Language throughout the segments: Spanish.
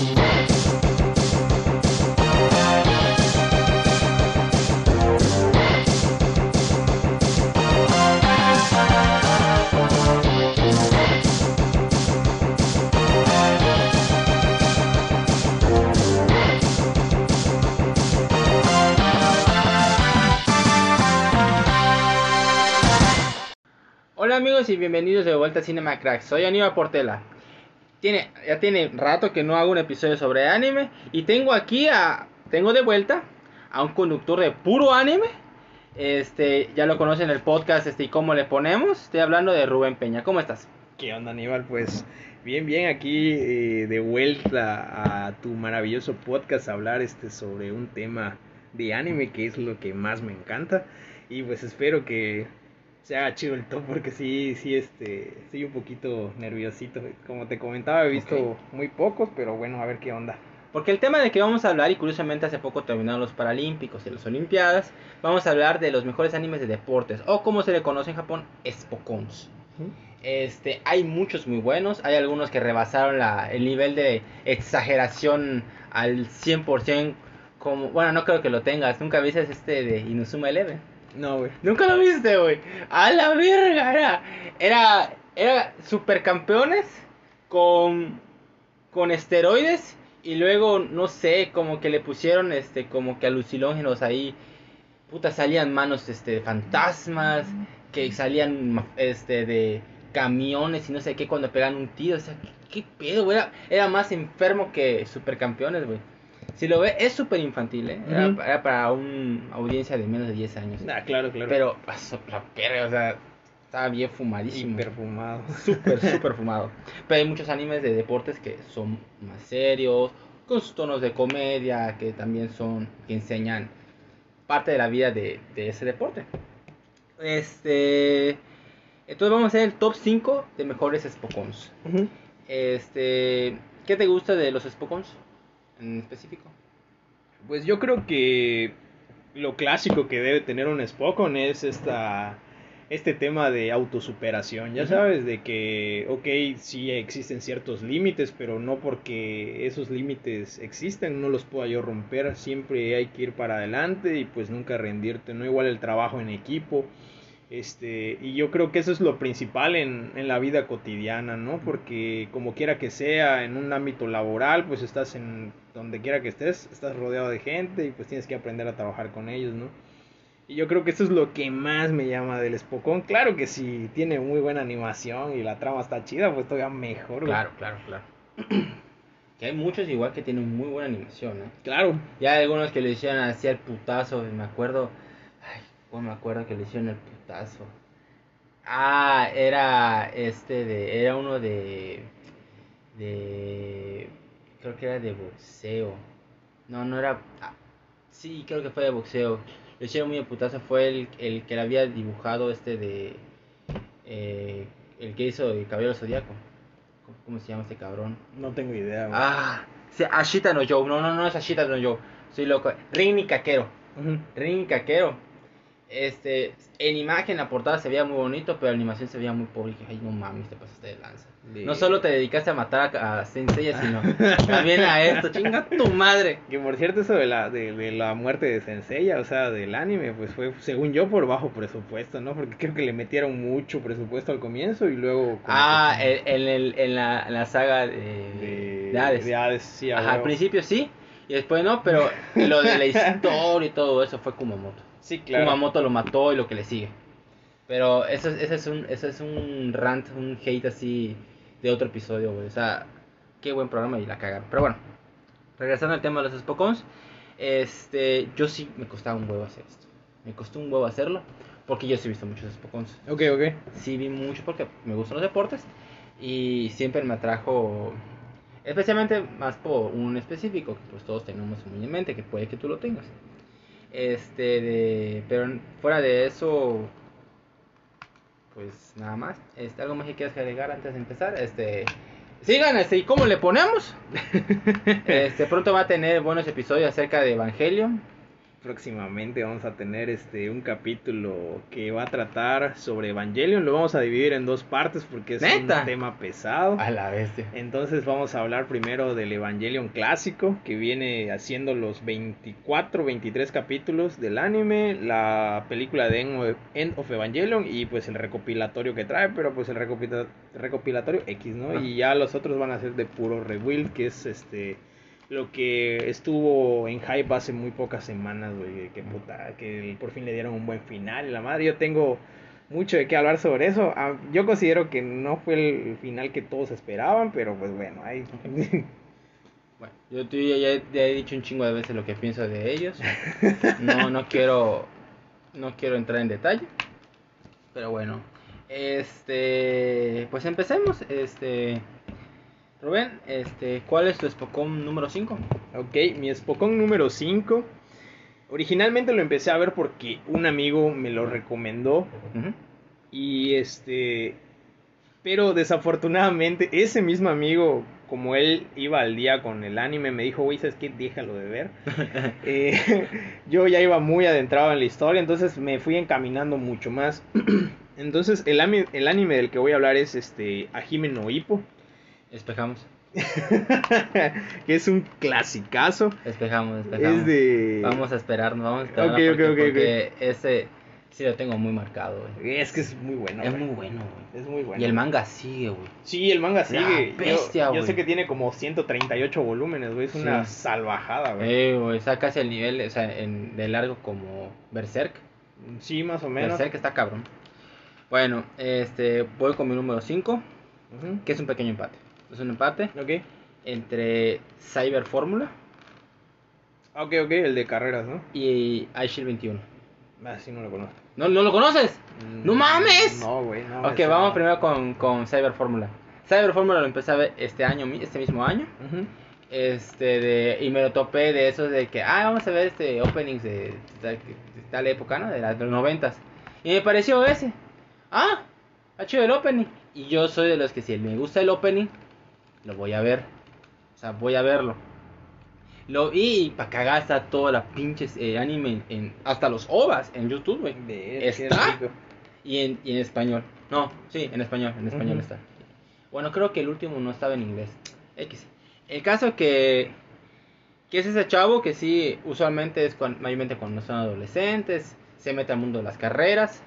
Hola amigos y bienvenidos de vuelta a Cinema Crack. Soy Aníbal Portela. Tiene, ya tiene rato que no hago un episodio sobre anime y tengo aquí a tengo de vuelta a un conductor de puro anime. Este, ya lo conocen el podcast este y cómo le ponemos. Estoy hablando de Rubén Peña. ¿Cómo estás? ¿Qué onda Aníbal? Pues bien, bien aquí eh, de vuelta a tu maravilloso podcast hablar este sobre un tema de anime que es lo que más me encanta y pues espero que se haga chido el top porque sí, sí, este, estoy un poquito nerviosito. Como te comentaba, he visto muy pocos, pero bueno, a ver qué onda. Porque el tema de que vamos a hablar, y curiosamente hace poco terminaron los Paralímpicos y las Olimpiadas, vamos a hablar de los mejores animes de deportes, o como se le conoce en Japón, Spokons. Este, hay muchos muy buenos, hay algunos que rebasaron la, el nivel de exageración al 100%, como, bueno, no creo que lo tengas, nunca viste este de Inuzuma Eleven. No, güey. Nunca lo viste, güey. A la verga, era, era, era supercampeones con, con esteroides y luego, no sé, como que le pusieron, este, como que alucinógenos ahí. Puta, salían manos, este, de fantasmas, que salían, este, de camiones y no sé qué cuando pegan un tiro. O sea, ¿qué, pedo, güey? Era, era más enfermo que supercampeones, güey. Si lo ve, es súper infantil, ¿eh? Era, Ujú. era para una audiencia de menos de 10 años. Ah, claro, claro. Pero pasó la perra, o sea, estaba bien fumadísimo. Hiper fumado. Súper, súper fumado. Pero hay muchos animes de deportes que son más serios, con sus tonos de comedia, que también son, que enseñan parte de la vida de, de ese deporte. Este. Entonces vamos a hacer el top 5 de mejores Spokons. Este. ¿Qué te gusta de los Spokons en específico? Pues yo creo que lo clásico que debe tener un Spokon es esta este tema de autosuperación, ya sabes, de que, ok, sí existen ciertos límites, pero no porque esos límites existen, no los puedo yo romper, siempre hay que ir para adelante y pues nunca rendirte, no igual el trabajo en equipo, este, y yo creo que eso es lo principal en, en la vida cotidiana, ¿no? Porque como quiera que sea, en un ámbito laboral, pues estás en donde quiera que estés, estás rodeado de gente y pues tienes que aprender a trabajar con ellos, ¿no? Y yo creo que eso es lo que más me llama del Spokon. Claro que si tiene muy buena animación y la trama está chida, pues todavía mejor. güey. Claro, claro, claro. que hay muchos igual que tienen muy buena animación, ¿eh? Claro. Ya hay algunos que le hicieron así al putazo, me acuerdo. Ay, cómo me acuerdo que le hicieron el putazo. Ah, era este de. Era uno de. De. Creo que era de boxeo. No, no era. ah, sí, creo que fue de boxeo. Le hicieron muy el putazo. Fue el, el que le había dibujado este de. eh, el que hizo el Caballero Zodíaco. ¿Cómo, cómo se llama este cabrón? No tengo idea. güey. Ah, sí, Ashita no Joe. No, no, no es Ashita no Joe. Soy loco. Rini Kakero. Ujú. Rini Kakero. Este, en imagen, la portada se veía muy bonito, pero la animación se veía muy pobre. Ay, no mames, te pasaste de lanza. De- No solo te dedicaste a matar a, a Sensei, sino también a esto. Chinga tu madre. Que por cierto, eso de la, de, de la muerte de Senseiya, o sea, del anime, pues fue, según yo, por bajo presupuesto, ¿no? Porque creo que le metieron mucho presupuesto al comienzo y luego... Ah, en, en el- en la, en la saga de, de, de Hades. de Hades, sí, a Ajá, al principio sí, y después no, pero lo de la historia y todo eso fue Kumamoto. Sí, claro. Kumamoto lo mató y lo que le sigue. Pero eso, es- ese es un, ese es un rant, un hate así de otro episodio, güey. O sea, qué buen programa y la cagaron. Pero bueno, regresando al tema de los Spokons, este, yo sí me costaba un huevo hacer esto. Me costó un huevo hacerlo, porque yo sí he visto muchos Spokons. Ok, ok. Sí vi mucho porque me gustan los deportes y siempre me atrajo, especialmente más por un específico que pues todos tenemos muy en mente, que puede que tú lo tengas. Este, de, pero fuera de eso, pues nada más. Este, ¿Algo más que quieras agregar antes de empezar? Este, sigan, este, ¿y cómo le ponemos? este, pronto va a tener buenos episodios acerca de Evangelion. Próximamente vamos a tener este un capítulo que va a tratar sobre Evangelion. Lo vamos a dividir en dos partes porque es ¿Neta? un tema pesado. A la bestia. Entonces vamos a hablar primero del Evangelion clásico, que viene haciendo los 24, 23 capítulos del anime, la película de End of- Evangelion y pues el recopilatorio que trae, pero pues el recopila- recopilatorio X, ¿no? Ah. Y ya los otros van a ser de puro rebuild, que es este lo que estuvo en hype hace muy pocas semanas, güey, que puta, que por fin le dieron un buen final la madre, yo tengo mucho de qué hablar sobre eso. Ah, Yo considero que no fue el final que todos esperaban, pero pues bueno, ahí. Bueno, yo ya- ya he dicho un chingo de veces lo que pienso de ellos. No, no quiero, no quiero entrar en detalle. Pero bueno, este, pues empecemos. Este, Rubén, este, ¿cuál es tu Spocón número 5? ok, mi Spokon número 5. Originalmente lo empecé a ver porque un amigo me lo recomendó y este pero desafortunadamente ese mismo amigo como él iba al día con el anime me dijo, güey, ¿sabes qué? Déjalo de ver. Eh, yo ya iba muy adentrado en la historia, entonces me fui encaminando mucho más. entonces el, el anime del que voy a hablar es este Ajime no Ippo, Espejamos, que es un clasicazo. espejamos, espejamos. Es de... Vamos a esperarnos, vamos a esperar Ok, ok, ok, porque ese sí lo tengo muy marcado, güey. Es que es muy bueno. es güey. muy bueno, güey. Es muy bueno. Y el manga sigue, güey. Sí, el manga sigue. Yo- bestia, yo, güey. sé que tiene como 138 volúmenes, güey. Es una Sí. salvajada, güey. Eh, güey, está casi el nivel, o sea, en, de largo como Berserk. Sí, más o menos. Berserk está cabrón. Bueno, este, voy con mi número 5, Ujú. que es un pequeño empate. Es un empate Ok. entre Cyber Fórmula Ok, ok, el de carreras, ¿no? y iShield 21. Ah, sí, no lo conozco. ¿No, ¿No lo conoces? ¡No mames! No, güey, no. ok, vamos primero con, con Cyber Fórmula. Cyber Fórmula lo empecé a ver este año, este mismo año. Este, de, y me lo topé de esos de que, ah, vamos a ver este openings de, tal- de tal época, ¿no? De, las- los noventas. Y me pareció ese. Ah, ha chido el opening. Y yo soy de los que si me gusta el opening, lo voy a ver. O sea, voy a verlo. Lo vi y para cagar está toda la pinches eh, anime, en, hasta los ovas en YouTube, güey. ¿Está? Y en, y en español. No, sí, en español, en español está. Bueno, creo que el último no estaba en inglés. X. El caso que que es ese chavo que sí usualmente es cuan- mayormente cuando son adolescentes, se mete al mundo de las carreras.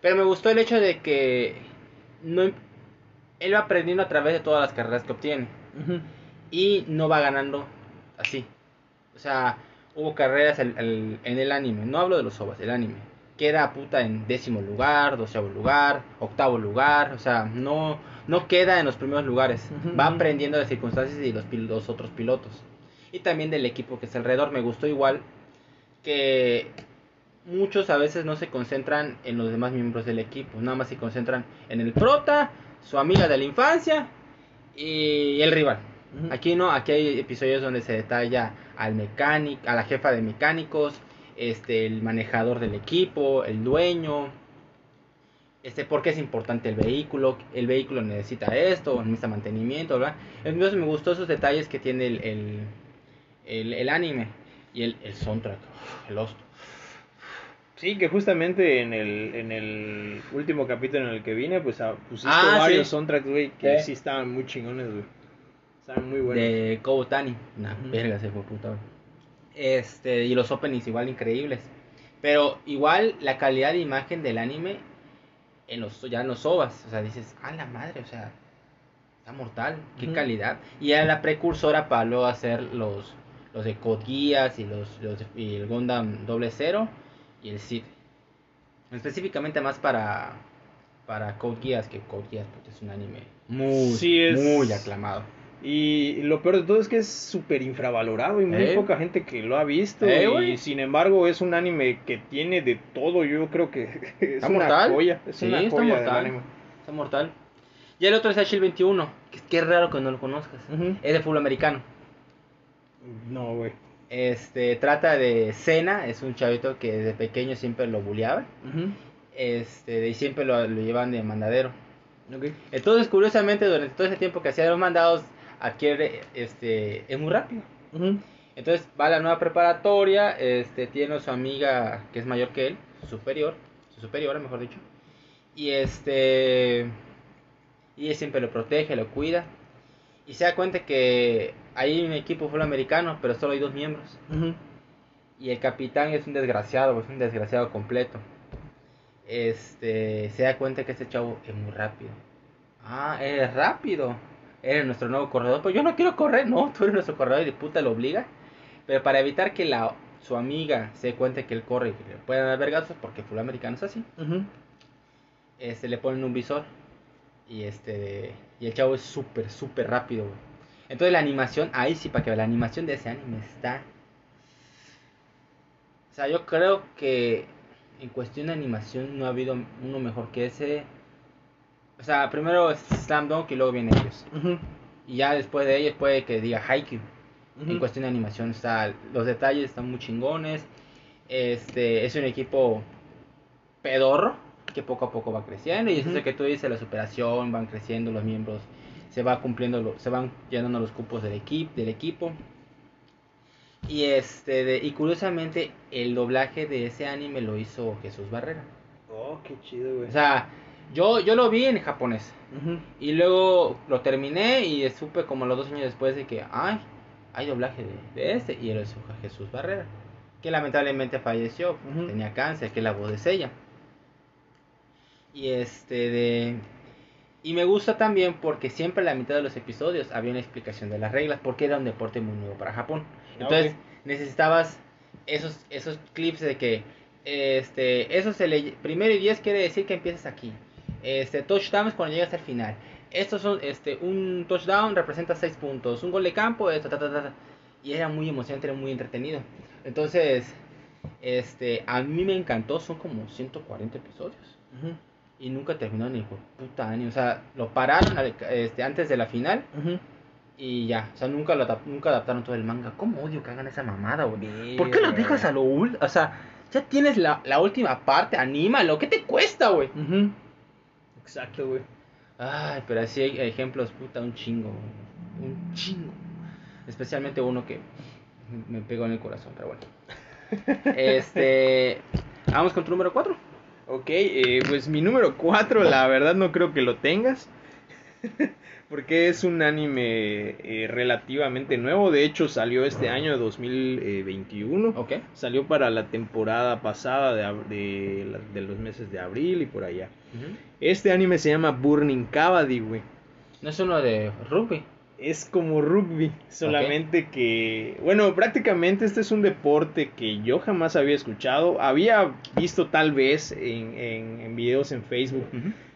Pero me gustó el hecho de que no él va aprendiendo a través de todas las carreras que obtiene y no va ganando así. O sea, hubo carreras el- el- en el anime, no hablo de los ovas, el anime. Queda puta en décimo lugar, doceavo lugar, octavo lugar, o sea, no, no queda en los primeros lugares. Va aprendiendo de circunstancias y los, los otros pilotos. Y también del equipo que está alrededor. Me gustó igual que muchos a veces no se concentran en los demás miembros del equipo, nada más se concentran en el prota, su amiga de la infancia y el rival. Aquí no, aquí hay episodios donde se detalla al mecánico, a la jefa de mecánicos, este, el manejador del equipo, el dueño, este, por qué es importante el vehículo, el vehículo necesita esto, necesita mantenimiento, ¿verdad? Entonces me gustó esos detalles que tiene el, el, el, el anime y el, el soundtrack, el host. Sí, que justamente en el, en el último capítulo en el que vine, pues ah, pusiste Ah, varios sí. soundtracks, güey, que Sí. sí estaban muy chingones, güey. Estaban muy buenos. de Kobutani. Nah, Ujú. verga, se fue puta. Este, y los openings igual increíbles. Pero igual la calidad de imagen del anime en los ya en los ovas, o sea, dices, "A la madre", o sea, está mortal, qué calidad. Y era la precursora para luego hacer los los de Code Geass y los, los de- y el Gundam doble cero y el Sid. Específicamente más para para Code Geass, que Code Geass puta, es un anime muy Sí, es- muy aclamado. Y lo peor de todo es que es súper infravalorado y muy Eh. poca gente que lo ha visto. Eh, y sin embargo es un anime que tiene de todo. Yo creo que es Está una mortal. joya. Es Sí, una está joya mortal. Está mortal. Y el otro es Shield 21, que es que raro que no lo conozcas. Es de fútbol americano. No, güey. Este, trata de Cena, es un chavito que desde pequeño siempre lo bulleaban. Este, y siempre lo, lo llevan de mandadero. Entonces, curiosamente, durante todo ese tiempo que hacía los mandados, adquiere, este, es muy rápido. Entonces va a la nueva preparatoria, este, tiene a su amiga que es mayor que él, su superior, su superiora mejor dicho. Y este y él siempre lo protege, lo cuida. Y se da cuenta que hay un equipo fútbol americano, pero solo hay dos miembros. Y el capitán es un desgraciado, es un desgraciado completo. Este, se da cuenta que este chavo es muy rápido. Ah, es rápido. Eres nuestro nuevo corredor. Pues yo no quiero correr, no, tú eres nuestro corredor y de puta lo obliga. Pero para evitar que la, su amiga se dé cuenta que él corre y que le puedan dar vergazos, porque fútbol americano es así, este, le ponen un visor. Y este y el chavo es súper, súper rápido, Entonces la animación, ahí sí, para que la animación de ese anime está... O sea, yo creo que en cuestión de animación no ha habido uno mejor que ese. O sea, primero es Slam Dunk y luego viene ellos. Y ya después de ellos puede que diga Haikyuu. En cuestión de animación está, los detalles están muy chingones. Este es un equipo pedorro que poco a poco va creciendo y es eso que tú dices la superación, van creciendo los miembros, se va cumpliendo, se van llenando los cupos del equipo, del equipo. Y este y curiosamente el doblaje de ese anime lo hizo Jesús Barrera. Oh, qué chido, güey. O sea, yo yo lo vi en japonés. Y luego lo terminé y supe como los dos años después de que, ay, hay doblaje de, este y él es Jesús Barrera, que lamentablemente falleció, tenía cáncer, que la voz es ella. Y este de y me gusta también porque siempre a la mitad de los episodios había una explicación de las reglas, porque era un deporte muy nuevo para Japón. Ah, Entonces, necesitabas esos esos clips de que este eso se le primero y 10 quiere decir que empiezas aquí. Este touchdown es cuando llegas al final. Estos son este un touchdown representa 6 puntos, un gol de campo, esto y era muy emocionante, era muy entretenido. Entonces, este a mí me encantó, son como 140 episodios y nunca terminó ni por puta año. O sea, lo pararon este, antes de la final y ya. O sea, nunca, lo, nunca adaptaron todo el manga. ¿Cómo odio que hagan esa mamada, güey? ¿Por qué lo dejas a lo último? O sea, ya tienes la, la última parte, anímalo. ¿Qué te cuesta, güey? Exacto, güey. Ay, pero así hay ejemplos, puta, un chingo. Un chingo. Especialmente uno que me pegó en el corazón, pero bueno. este. Vamos con tu número 4. Ok, eh, pues mi número 4, la verdad no creo que lo tengas. porque es un anime eh, relativamente nuevo. De hecho, salió este año 2021. Ok. Salió para la temporada pasada de, de, los meses de abril y por allá. Este anime se llama Burning Cavity, güey. ¿No es uno de rugby? Es como rugby, solamente que, bueno, prácticamente este es un deporte que yo jamás había escuchado, había visto tal vez en, en, videos en Facebook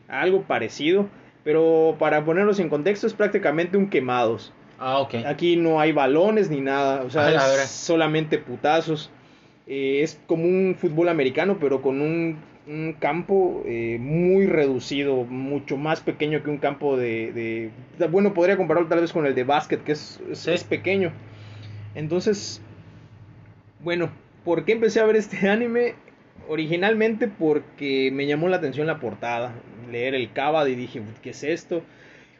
algo parecido, pero para ponerlos en contexto es prácticamente un quemados. Ah, ok. Aquí no hay balones ni nada, o sea, es solamente putazos. Eh, es como un fútbol americano, pero con un un campo eh, muy reducido, mucho más pequeño que un campo de, Bueno, podría compararlo tal vez con el de básquet, que es, es, pequeño. Entonces, bueno, ¿por qué empecé a ver este anime? Originalmente porque me llamó la atención la portada, leer el Kabad y dije, ¿qué es esto?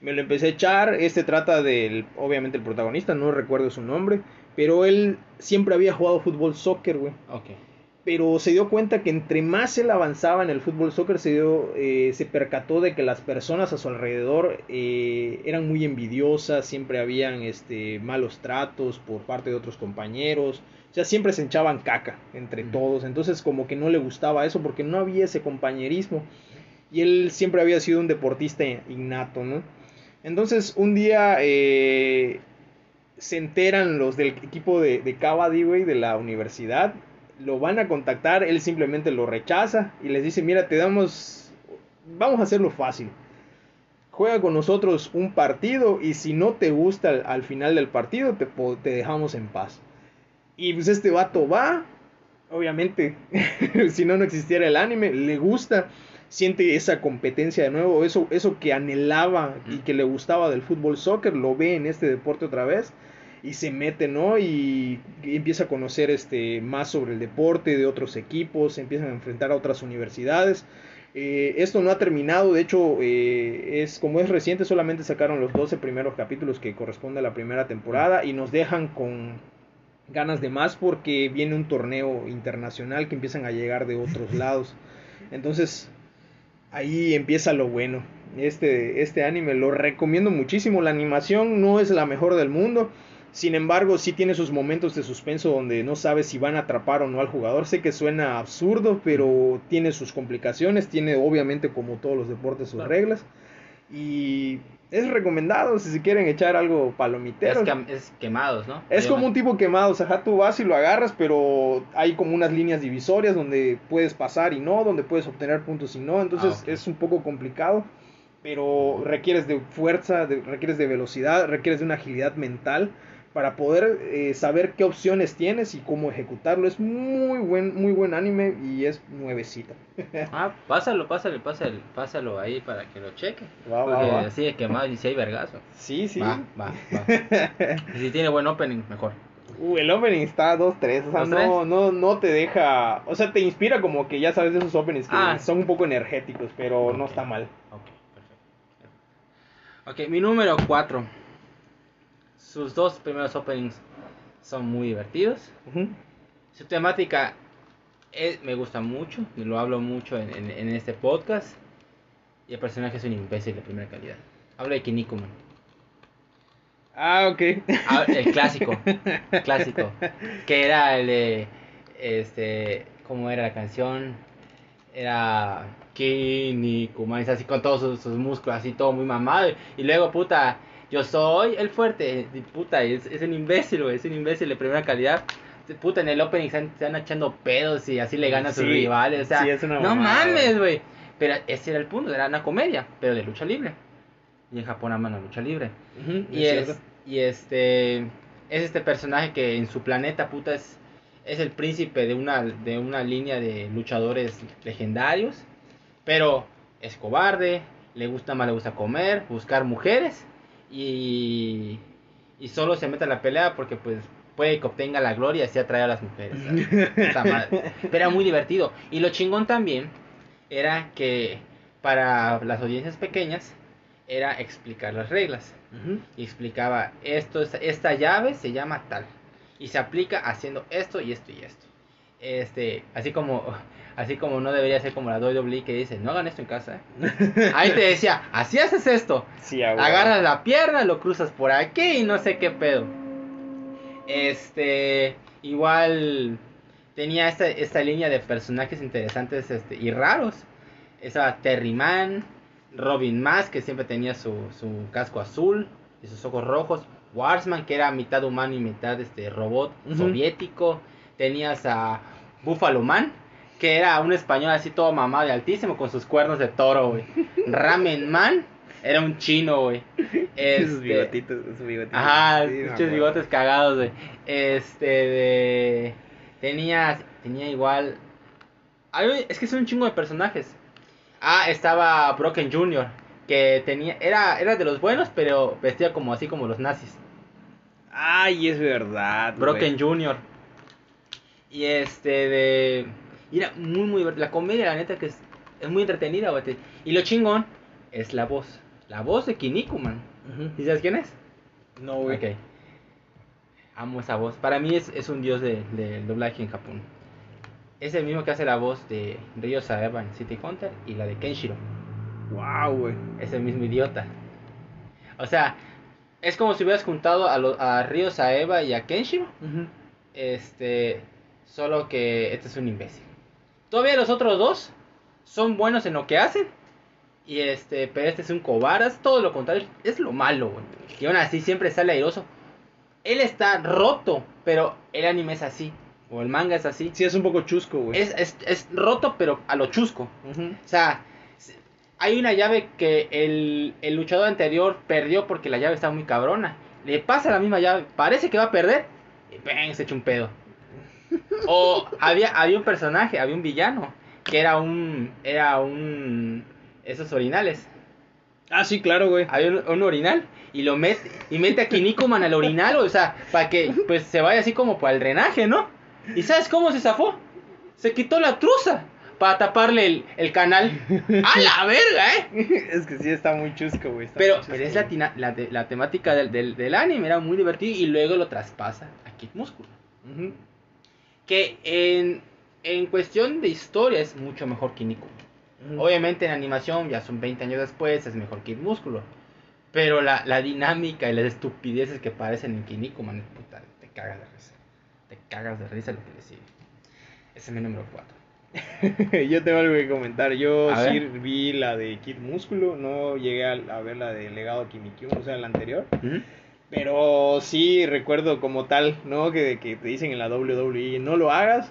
Me lo empecé a echar, este trata del, obviamente el protagonista, no recuerdo su nombre, pero él siempre había jugado fútbol soccer, güey. Pero se dio cuenta que entre más él avanzaba en el fútbol soccer se dio eh, se percató de que las personas a su alrededor eh, eran muy envidiosas siempre habían este malos tratos por parte de otros compañeros o sea siempre se echaban caca entre todos entonces como que no le gustaba eso porque no había ese compañerismo y él siempre había sido un deportista innato no entonces un día eh, se enteran los del equipo de, de Cavadi, de la universidad, lo van a contactar, él simplemente lo rechaza y les dice, mira, te damos, vamos a hacerlo fácil. Juega con nosotros un partido y si no te gusta al, final del partido, te, te, dejamos en paz. Y pues este vato va, obviamente, si no, no existiera el anime, le gusta, siente esa competencia de nuevo, eso, eso que anhelaba y que le gustaba del fútbol soccer, lo ve en este deporte otra vez y se mete, ¿no? Y, empieza a conocer este, más sobre el deporte de otros equipos, se empiezan a enfrentar a otras universidades. Eh, esto no ha terminado, de hecho, eh, es como es reciente, solamente sacaron los 12 primeros capítulos que corresponde a la primera temporada y nos dejan con ganas de más porque viene un torneo internacional que empiezan a llegar de otros lados. Entonces, ahí empieza lo bueno. Este, este anime lo recomiendo muchísimo. La animación no es la mejor del mundo. Sin embargo, sí tiene sus momentos de suspenso donde no sabes si van a atrapar o no al jugador. Sé que suena absurdo, pero tiene sus complicaciones. Tiene, obviamente, como todos los deportes, sus reglas. Y es recomendado si se quieren echar algo palomitero. Es, quem- es quemados, ¿no? Es como un tipo quemado, o sea, tú vas y lo agarras, pero hay como unas líneas divisorias donde puedes pasar y no, donde puedes obtener puntos y no, entonces Ah, es un poco complicado, pero requieres de fuerza, de- requieres de velocidad, requieres de una agilidad mental para poder eh, saber qué opciones tienes y cómo ejecutarlo. Es muy buen, muy buen anime y es nuevecito. Ah, pásalo, pásalo, pásalo, pásalo ahí para que lo cheque. Va, va, Porque va. así de quemado y si hay vergazo. Sí, sí. Va, va, va. Y si tiene buen opening, mejor. Uh, el opening está 2-3, o sea, 2-3. no, no, no te deja, o sea, te inspira como que ya sabes de esos openings que Ah. son un poco energéticos, pero no está mal. Ok, perfecto. Ok, mi número 4. Sus dos primeros openings son muy divertidos. Su temática es- me gusta mucho, y lo hablo mucho en, en- en este podcast. Y el personaje es un imbécil de primera calidad. Hablo de Kinnikuman. Ah, ok. Ah, el clásico, clásico, que era el de, este, ¿cómo era la canción? Era Kinnikuman, así con todos sus, sus músculos, así todo muy mamado, y luego, puta, yo soy el fuerte, puta, es, es un imbécil, güey, es un imbécil de primera calidad, puta, en el opening se están echando pedos y así le ganan a sus rivales, o sea, sí, es una no mames, güey, pero ese era el punto, era una comedia, pero de lucha libre, y en Japón aman la lucha libre. Y es es, y este es este personaje que en su planeta puta es, es el príncipe de una de una línea de luchadores legendarios, pero es cobarde, le gusta más le gusta comer, buscar mujeres y y solo se mete a la pelea porque pues puede que obtenga la gloria y así atrae a las mujeres. Pero era muy divertido. Y lo chingón también era que para las audiencias pequeñas era explicar las reglas. Y explicaba esto esta, esta llave se llama tal y se aplica haciendo esto y esto y esto este así como así como no debería ser como la WWE que dice no hagan esto en casa ¿eh". ahí te decía así haces esto Sí, agarras la pierna lo cruzas por aquí y no sé qué pedo este igual tenía esta, esta línea de personajes interesantes este, y raros esa Terry Man Robin Mask, que siempre tenía su, su casco azul y sus ojos rojos. Warsman, que era mitad humano y mitad este robot soviético. Tenías a Buffalo Man, que era un español así todo mamado y altísimo con sus cuernos de toro, güey. Ramen Man, era un chino, güey. Este, bigotitos, esos bigotitos. Ajá, Sí, muchos bigotes cagados, güey. Este, de... Tenía, tenía igual... Ay, es que son un chingo de personajes. Ah, estaba Broken Jr., que tenía... Era, era de los buenos, pero vestía como así como los nazis. Ay, es verdad. Broken Jr. Y este de... y era muy, muy... La comedia, la neta, que es, es muy entretenida, güey. Y lo chingón es la voz. La voz de Kinnikuman. Ujú. ¿Y sabes quién es? No, güey. Ok. Amo esa voz. Para mí es, es un dios de- del doblaje en Japón. Es el mismo que hace la voz de Ryo Saeba en City Hunter y la de Kenshiro. Wow, güey. Es el mismo idiota. O sea, es como si hubieras juntado a, lo- a Ryo Saeba y a Kenshiro. Este. Solo que este es un imbécil. Todavía los otros dos son buenos en lo que hacen. Y este, pero este es un cobarde, es todo lo contrario, es lo malo, güey. Y aún así siempre sale airoso. Él está roto, pero el anime es así. O el manga es así. Sí, es un poco chusco, güey. Es, es, es roto, pero a lo chusco. O sea, hay una llave que el, el luchador anterior perdió porque la llave está muy cabrona. Le pasa la misma llave, parece que va a perder y se echa un pedo. O había, había un personaje, había un villano que era un. Era un. Esos orinales. Ah, sí, claro, güey. Había un, un orinal y lo mete. Y mete a Kinnikuman al orinal, o sea, para que pues se vaya así como para el drenaje, ¿no? ¿Y sabes cómo se zafó? Se quitó la truza para taparle el, el canal. ¡A la verga, eh! es que sí está muy chusco, güey. está Pero, pero es la, tina- la, de- la temática del, del, del anime, era muy divertido y luego lo traspasa a Kid Músculo. Que en, en cuestión de historia es mucho mejor que Nico. Ujú. Obviamente en animación, ya son 20 años después, es mejor Kid Músculo. Pero la, la dinámica y las estupideces que parecen en Kiniko, man, puta, te cagas de risa. Te cagas de risa lo que le sigue. Ese es mi número 4. Yo tengo algo que comentar. Yo A sí ver. vi la de Kid Músculo, no llegué a, a ver la de Legado Kimikyun, o sea, la anterior. Pero sí recuerdo como tal, ¿no? Que, que te dicen en la WWE, no lo hagas,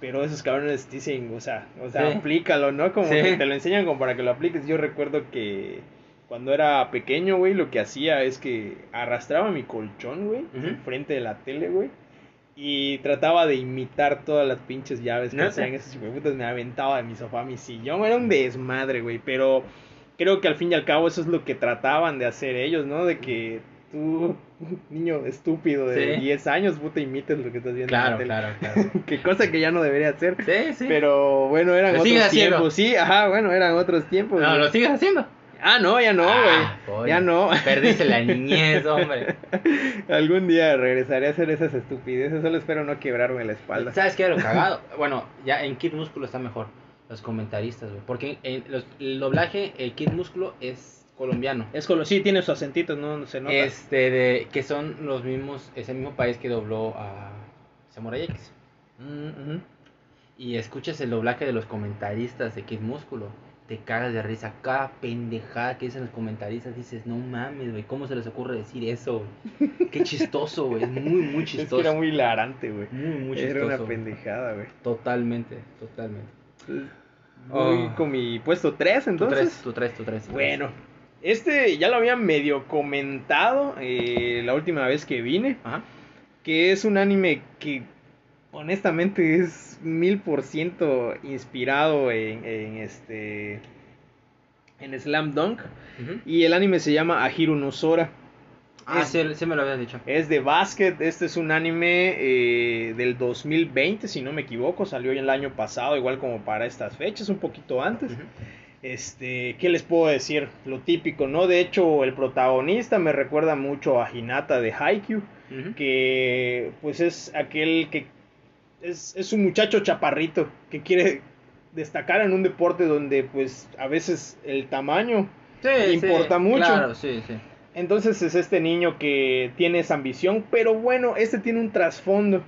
pero esos cabrones dicen, o sea, o sea, Sí. aplícalo, ¿no? Como Sí. que te lo enseñan como para que lo apliques. Yo recuerdo que cuando era pequeño, güey, lo que hacía es que arrastraba mi colchón, güey, Ujú. enfrente de la tele, güey. Y trataba de imitar todas las pinches llaves que hacían esos hijueputas. Me aventaba de mi sofá a mi sillón. Era un desmadre, güey. Pero creo que al fin y al cabo eso es lo que trataban de hacer ellos, ¿no? De que tú, niño estúpido de Sí. 10 años, puta, imites lo que estás viendo en la Claro, tele. claro, claro. Qué cosa que ya no debería hacer. Sí, sí. Pero bueno, eran Lo otros haciendo. tiempos. Sí, ajá, bueno, eran otros tiempos. no, güey. lo sigues haciendo. Ah, no, ya no, güey. Ah, coño. ya no. Perdiste la niñez, hombre. Algún día regresaré a hacer esas estupideces. Solo espero no quebrarme la espalda. ¿Sabes qué era lo cagado? Bueno, ya en Kid Músculo está mejor. Los comentaristas, güey. Porque en los- el doblaje, el Kid Músculo es colombiano. Es como, sí, tiene su acentito, no se nota. Este, de, que son los mismos, es el mismo país que dobló a Samurai X. Mm. Y escuchas el doblaje de los comentaristas de Kid Músculo. Te cagas de risa. Cada pendejada que dicen los comentaristas dices, no mames, güey, ¿cómo se les ocurre decir eso? Qué chistoso, güey. Es muy, muy Es que chistoso. era muy hilarante, güey. Muy, muy Era chistoso. una güey. pendejada, güey. Totalmente, totalmente. Voy Oh. con mi puesto 3, Tú entonces. tres, tú tres, tú tres. tú Bueno, este ya lo había medio comentado eh, la última vez que vine. Ajá. Que es un anime que honestamente es mil por ciento inspirado en, en este. En Slam Dunk. Y el anime se llama Ahiru no Sora. Ah, Es- sí, sí me lo habías dicho. Es de básquet, este es un anime eh, del 2020, si no me equivoco, salió el año pasado, igual como para estas fechas, un poquito antes. Ujú. Este, ¿qué les puedo decir? Lo típico, ¿no? De hecho, el protagonista me recuerda mucho a Hinata de Haikyuu, que pues es aquel que es, es un muchacho chaparrito que quiere destacar en un deporte donde pues a veces el tamaño Sí, importa sí, mucho. Claro, sí, sí. entonces es este niño que tiene esa ambición, pero bueno, este tiene un trasfondo.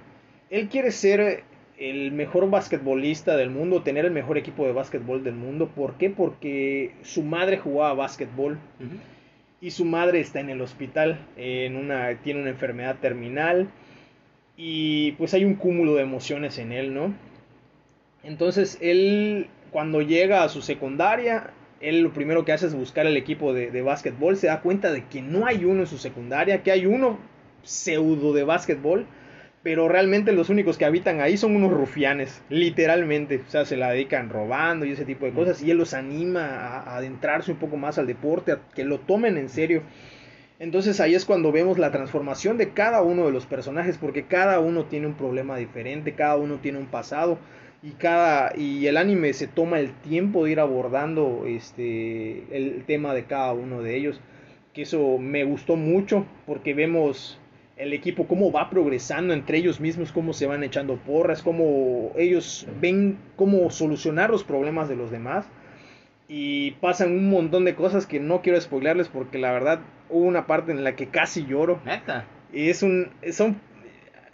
Él quiere ser el mejor basquetbolista del mundo, tener el mejor equipo de básquetbol del mundo. ¿Por qué? Porque su madre jugaba básquetbol Ujú. y su madre está en el hospital, en una, tiene una enfermedad terminal y pues hay un cúmulo de emociones en él, ¿no? Entonces él cuando llega a su secundaria, él lo primero que hace es buscar el equipo de, de básquetbol, se da cuenta de que no hay uno en su secundaria, que hay uno pseudo de básquetbol, pero realmente los únicos que habitan ahí son unos rufianes, literalmente, o sea, se la dedican robando y ese tipo de cosas, y él los anima a, adentrarse un poco más al deporte, a que lo tomen en serio. Entonces ahí es cuando vemos la transformación de cada uno de los personajes, porque cada uno tiene un problema diferente, cada uno tiene un pasado y cada y el anime se toma el tiempo de ir abordando este el tema de cada uno de ellos, que eso me gustó mucho porque vemos el equipo cómo va progresando entre ellos mismos, cómo se van echando porras, cómo ellos ven cómo solucionar los problemas de los demás y pasan un montón de cosas que no quiero spoilerles porque la verdad hubo una parte en la que casi lloro Neta. y es un son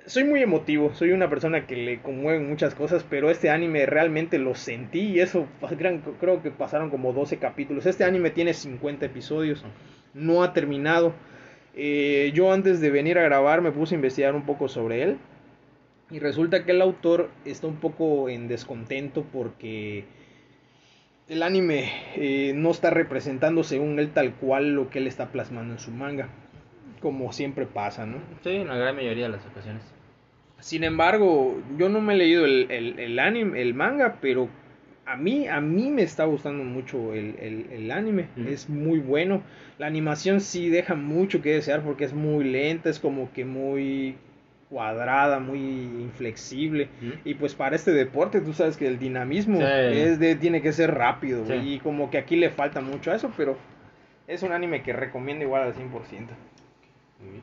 soy muy emotivo, soy una persona que le conmueven muchas cosas, pero este anime realmente lo sentí y eso creo que pasaron como 12 capítulos. Este anime tiene 50 episodios, no ha terminado. Eh, yo antes de venir a grabar me puse a investigar un poco sobre él y resulta que el autor está un poco en descontento porque el anime eh, no está representando según él tal cual lo que él está plasmando en su manga, como siempre pasa, ¿no? Sí, en la gran mayoría de las ocasiones. Sin embargo, yo no me he leído el, el, el anime, el manga, pero a mí, a mí me está gustando mucho el, el, el anime. Es muy bueno. La animación sí deja mucho que desear porque es muy lenta, es como que muy cuadrada, muy inflexible. Y pues para este deporte, tú sabes que el dinamismo Sí. es de, tiene que ser rápido. Sí. Y como que aquí le falta mucho a eso, pero es un anime que recomiendo igual al 100%. Muy bien.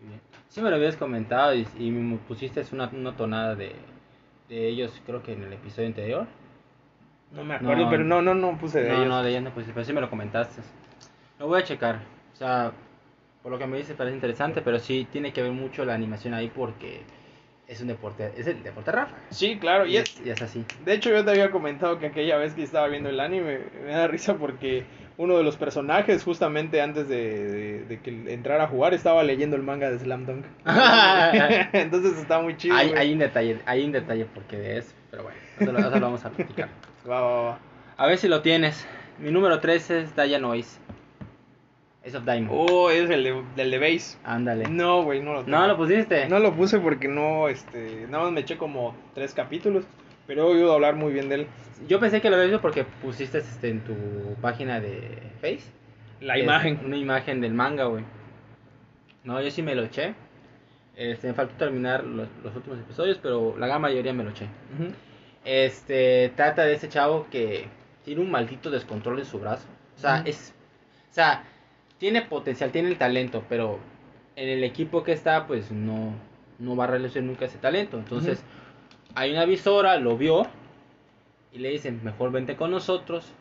Muy bien. Sí me lo habías comentado y, y me pusiste una, una tonada de, de ellos, creo que en el episodio anterior. No me acuerdo, No. pero no, no, no puse de no, ellos. no, de ellos no pusiste, pero sí me lo comentaste. Lo voy a checar. O sea, por lo que me dices parece interesante, pero sí tiene que ver mucho la animación ahí porque es un deporte, es el deporte Rafa. Sí, claro, y Y es, y es así. De hecho, yo te había comentado que aquella vez que estaba viendo el anime me da risa porque uno de los personajes, justamente antes de, de- de que entrara a jugar, estaba leyendo el manga de Slam Dunk. Entonces está muy chido. hay, hay un detalle, hay un detalle porque de eso, pero bueno, eso lo, eso lo vamos a platicar. Va, va, va. A ver si lo tienes. Mi número 3 es Daya Noise. Es of Diamond. Oh, es el de, del de base. Ándale. No, güey, no lo tengo. No lo pusiste. No lo puse porque no, este, nada más me eché como tres capítulos, pero he oído hablar muy bien de él. Yo pensé que lo habías visto porque pusiste este, en tu página de Face. La Es imagen. Una imagen del manga, güey. No, yo sí me lo eché. Este, me faltó terminar los, los últimos episodios, pero la gran mayoría me lo eché. Ujú. Este, trata de ese chavo que tiene un maldito descontrol en su brazo. O sea, es. O sea, tiene potencial, tiene el talento, pero en el equipo que está, pues no, no va a realizar nunca ese talento. Entonces, hay una visora, lo vio y le dicen, mejor vente con nosotros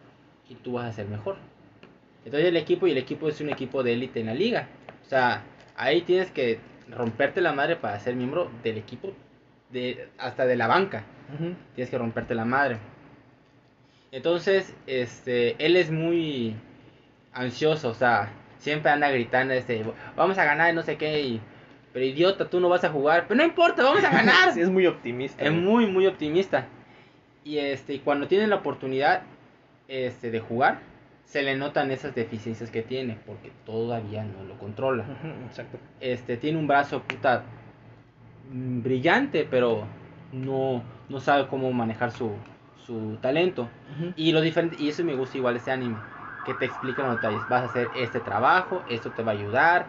y tú vas a ser mejor. Entonces el equipo y el equipo es un equipo de élite en la liga. O sea, ahí tienes que romperte la madre para ser miembro del equipo, de, hasta de la banca. Tienes que romperte la madre. Entonces, este, él es muy ansioso, o sea, siempre anda gritando, este, vamos a ganar, no sé qué, y, pero idiota, tú no vas a jugar, pero no importa, vamos a ganar. Sí, es muy optimista. Es güey. muy, muy optimista. Y este, cuando tiene la oportunidad este, de jugar, se le notan esas deficiencias que tiene, porque todavía no lo controla. Exacto. Este, tiene un brazo puta brillante, pero no, no sabe cómo manejar su, su talento. Y lo diferente, y eso me gusta igual este anime, que te explica los detalles. Vas a hacer este trabajo, esto te va a ayudar.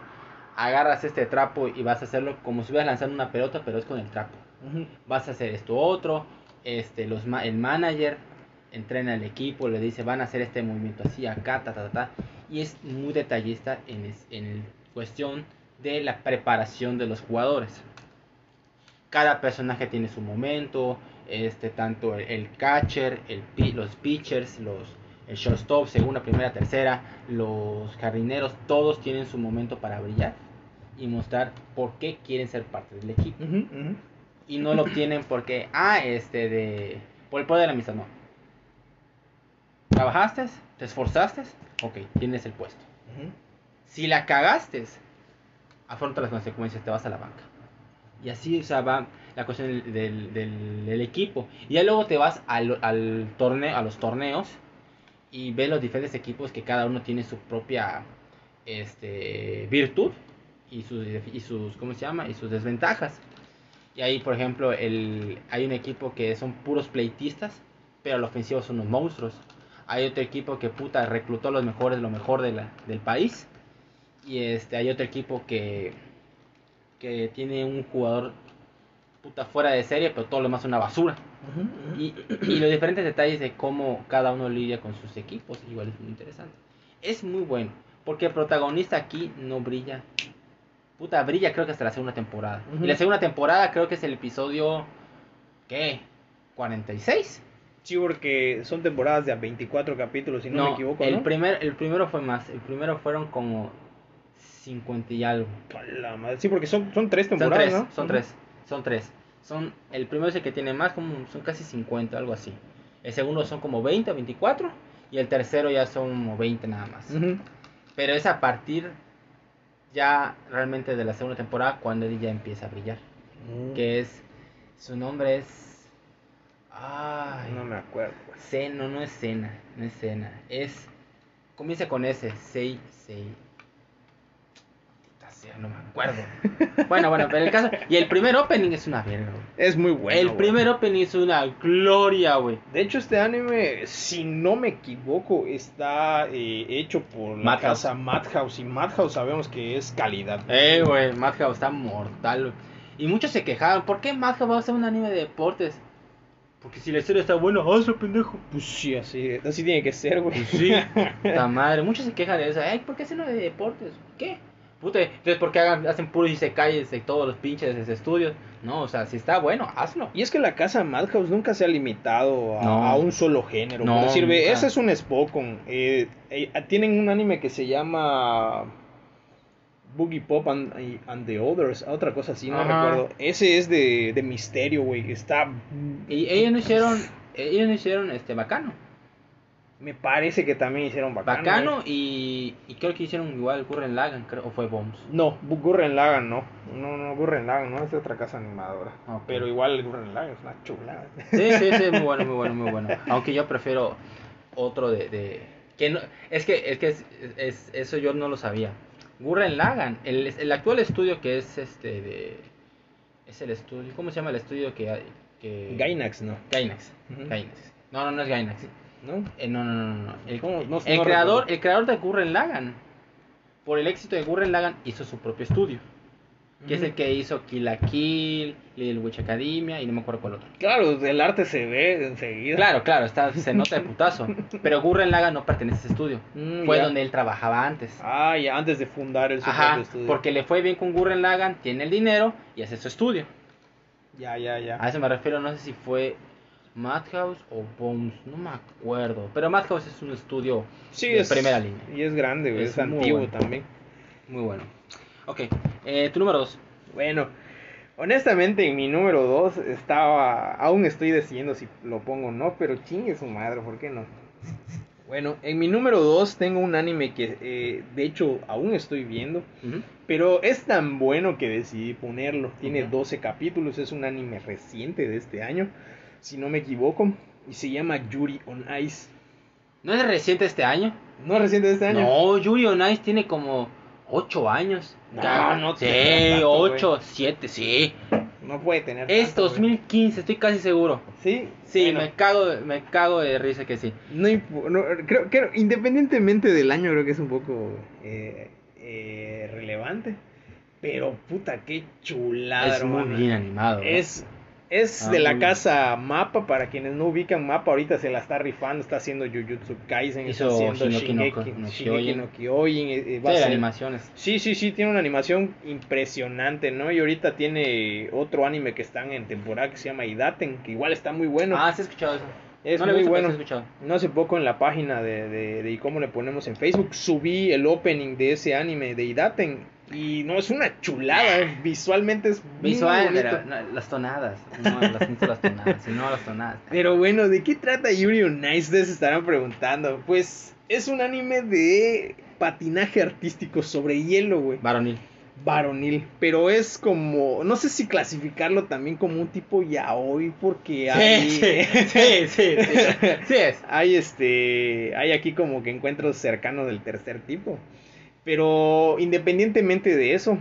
Agarras este trapo y vas a hacerlo como si estuvieras lanzando una pelota, pero es con el trapo vas a hacer esto otro, este, los ma- el manager entrena al equipo, le dice van a hacer este movimiento así, acá, ta, ta, ta, ta", y es muy detallista en, es- en cuestión de la preparación de los jugadores. Cada personaje tiene su momento, este, tanto el, el catcher, el, los pitchers, los, el shortstop, segunda, primera, tercera, los jardineros, todos tienen su momento para brillar y mostrar por qué quieren ser parte del equipo y no lo obtienen porque, ah, este, de, por el poder de la amistad, no. ¿Trabajaste? ¿Te esforzaste? Ok, tienes el puesto. Si la cagaste, afronta las consecuencias, te vas a la banca. Y así, o va la cuestión del, del, equipo. Y ya luego te vas al, al torneo, a los torneos y ves los diferentes equipos que cada uno tiene su propia este, virtud y sus, y sus, ¿cómo se llama? Y sus desventajas. Y ahí, por ejemplo, el, hay un equipo que son puros pleitistas, pero al ofensivo son unos monstruos. Hay otro equipo que puta reclutó a los mejores, lo mejor de la, del país. Y este hay otro equipo que, que tiene un jugador puta fuera de serie, pero todo lo demás es una basura. Y, y los diferentes detalles de cómo cada uno lidia con sus equipos, igual es muy interesante. Es muy bueno, porque el protagonista aquí no brilla. Puta, brilla creo que hasta la segunda temporada. Y la segunda temporada creo que es el episodio... ¿Qué? ¿46? Sí, porque son temporadas de a 24 capítulos, si no, me equivoco, el, ¿no? primer, el primero fue más. El primero fueron como 50 y algo. A la madre. Sí, porque son, son tres Son temporadas, tres, ¿no? son tres, son tres. Son, el primero es el que tiene más, como son casi 50, algo así. El segundo son como 20 o 24. Y el tercero ya son como 20 nada más. Pero es a partir ya realmente de la segunda temporada cuando él ya empieza a brillar. Que es, su nombre es... Ay, No me acuerdo. Seno, no es Cena, no es Cena, es... Comienza con S, Sei, Sei... Sea, no me acuerdo. bueno, bueno, pero el caso... Y el primer opening es una verga, güey. Es muy bueno. el güey. primer opening es una gloria, güey. De hecho, este anime, si no me equivoco, está eh, hecho por la Madhouse. casa Madhouse. Y Madhouse sabemos que es calidad. Eh, güey, Madhouse está mortal, güey. Y muchos se quejaban, ¿por qué Madhouse va a hacer un anime de deportes? Porque si la historia está buena, hazlo, pendejo. Pues sí, así, así tiene que ser, güey. Pues sí, puta madre. Muchos se quejan de eso. Ay, ¿por qué hacen uno de deportes? ¿Qué? Puta, entonces ¿por qué hagan, hacen puros isekais de todos los pinches estudios? No, o sea, si está bueno, hazlo. Y es que la casa Madhouse nunca se ha limitado a, No. a un solo género. No, por decir, ve, nunca. ese es un Spokon. Eh, eh, tienen un anime que se llama Boogie Pop and, and the Others, otra cosa así, no Ajá. recuerdo. Ese es de, de misterio, güey. Está. Y ellos no hicieron, ellos no hicieron este bacano. Me parece que también hicieron bacano. Bacano güey. y, y creo que hicieron igual Gurren Lagann, creo, o fue Bombs. No, Gurren Lagann no. No, no, Gurren Lagann no, es de otra casa animadora. Ok. Pero igual Gurren Lagann es una chulada. Sí, sí, sí, muy bueno, muy bueno, muy bueno. Aunque yo prefiero otro de... de que no, es que, es que es, es- eso yo no lo sabía. Gurren Lagann, el, el actual estudio que es este de... Es el estudio, ¿cómo se llama el estudio que... hay- que Gainax no. Gainax. Gainax. No, no, no es Gainax. ¿No? Eh, no, no, no, no, no. El, ¿Cómo? No- el no creador, recuerdo. el creador de Gurren Lagann, por el éxito de Gurren Lagann, hizo su propio estudio. Que es el que hizo Kill la Kill, Little Witch Academia y no me acuerdo cuál otro. Claro, el arte se ve enseguida. Claro, claro, está, se nota de putazo. Pero Gurren Lagann no pertenece a ese estudio. Mm, Fue ya. donde él trabajaba antes. Ah, ya antes de fundar el su Ajá, propio estudio. porque le fue bien con Gurren Lagann, tiene el dinero y hace su estudio. Ya, ya, ya. A eso me refiero, no sé si fue Madhouse o Bones, no me acuerdo. Pero Madhouse es un estudio sí, de es primera línea. Y es grande, güey, Es es, antiguo bueno. también. Muy bueno. Ok, eh, tu número 2. Bueno, honestamente en mi número 2 estaba, aún estoy decidiendo si lo pongo o no, pero chingue su madre, ¿por qué no? Bueno, en mi número 2 tengo un anime que eh, de hecho aún estoy viendo, pero es tan bueno que decidí ponerlo. Tiene Ok. 12 capítulos, es un anime reciente de este año, si no me equivoco, y se llama Yuri on Ice. ¿No es reciente este año? ¿No es reciente este año? No, Yuri on Ice tiene como 8 años. No, no Sí, tiene tanto, 8, 7, sí. No puede tener. Es tanto, güey. 2015, estoy casi seguro. Sí, Sí, bueno. me cago, me cago de risa que sí. No, no, creo que independientemente del año creo que es un poco eh, eh, relevante. Pero puta, qué chulada, es muy bien animado. Es, es Ah, de la casa Mapa, para quienes no ubican Mapa, ahorita se la está rifando, está haciendo Jujutsu Kaisen, Hizo está haciendo Shingeki no- Shingeki, no Shingeki Kyojin. no Kyojin, eh, eh, Sí, animaciones. Sí, sí, sí, tiene una animación impresionante, ¿no? Y ahorita tiene otro anime que están en temporada que se llama Idaten, que igual está muy bueno. Ah, sí he escuchado eso. es no muy visto, bueno. No hace poco en la página de, de, de cómo le ponemos en Facebook subí el opening de ese anime de Idaten y no es una chulada, eh, visualmente es muy Visual, bonito. pero no, las tonadas. No, las, las tonadas. Si no, las tonadas. Pero bueno, ¿de qué trata Yuri on Ice? Se estarán preguntando. Pues es un anime de patinaje artístico sobre hielo, güey. Varonil. Varonil, pero es como, no sé si clasificarlo también como un tipo yaoi porque hay Sí, sí, sí, sí, sí. Sí es. hay este hay aquí como que encuentros cercanos del tercer tipo pero independientemente de eso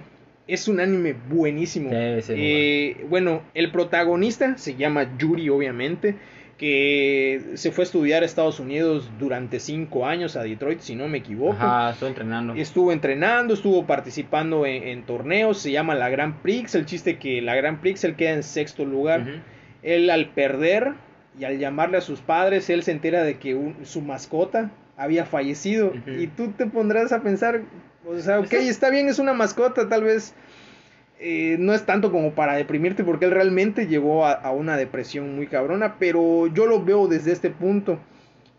es un anime buenísimo. Sí, sí, Eh, bueno. el protagonista se llama Yuri obviamente que se fue a estudiar a Estados Unidos durante cinco años a Detroit si no me equivoco. Ajá, estoy entrenando. Estuvo entrenando, estuvo participando en, en torneos, se llama la Grand Prix, el chiste que la Grand Prix él queda en sexto lugar. Él al perder y al llamarle a sus padres, él se entera de que un- su mascota había fallecido. Y tú te pondrás a pensar, o sea, ok, Pues es- está bien, es una mascota, tal vez eh, no es tanto como para deprimirte porque él realmente llegó a, a una depresión muy cabrona, pero yo lo veo desde este punto.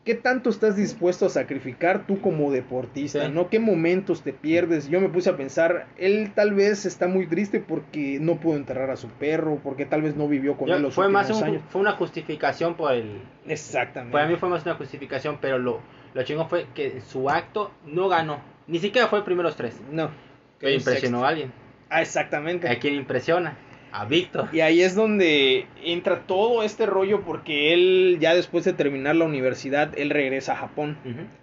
¿Qué tanto estás dispuesto a sacrificar tú como deportista? Sí. ¿No? ¿Qué momentos te pierdes? Yo me puse a pensar, él tal vez está muy triste porque no pudo enterrar a su perro, porque tal vez no vivió con Yo- él los fue más últimos un- años. fue una justificación por el Exactamente. para mí fue más una justificación pero lo lo chingón fue que su acto no ganó ni siquiera fue el primero de los tres No. que impresionó a alguien Ah, exactamente. a quién impresiona a Víctor Y ahí es donde entra todo este rollo porque él ya después de terminar la universidad, él regresa a Japón.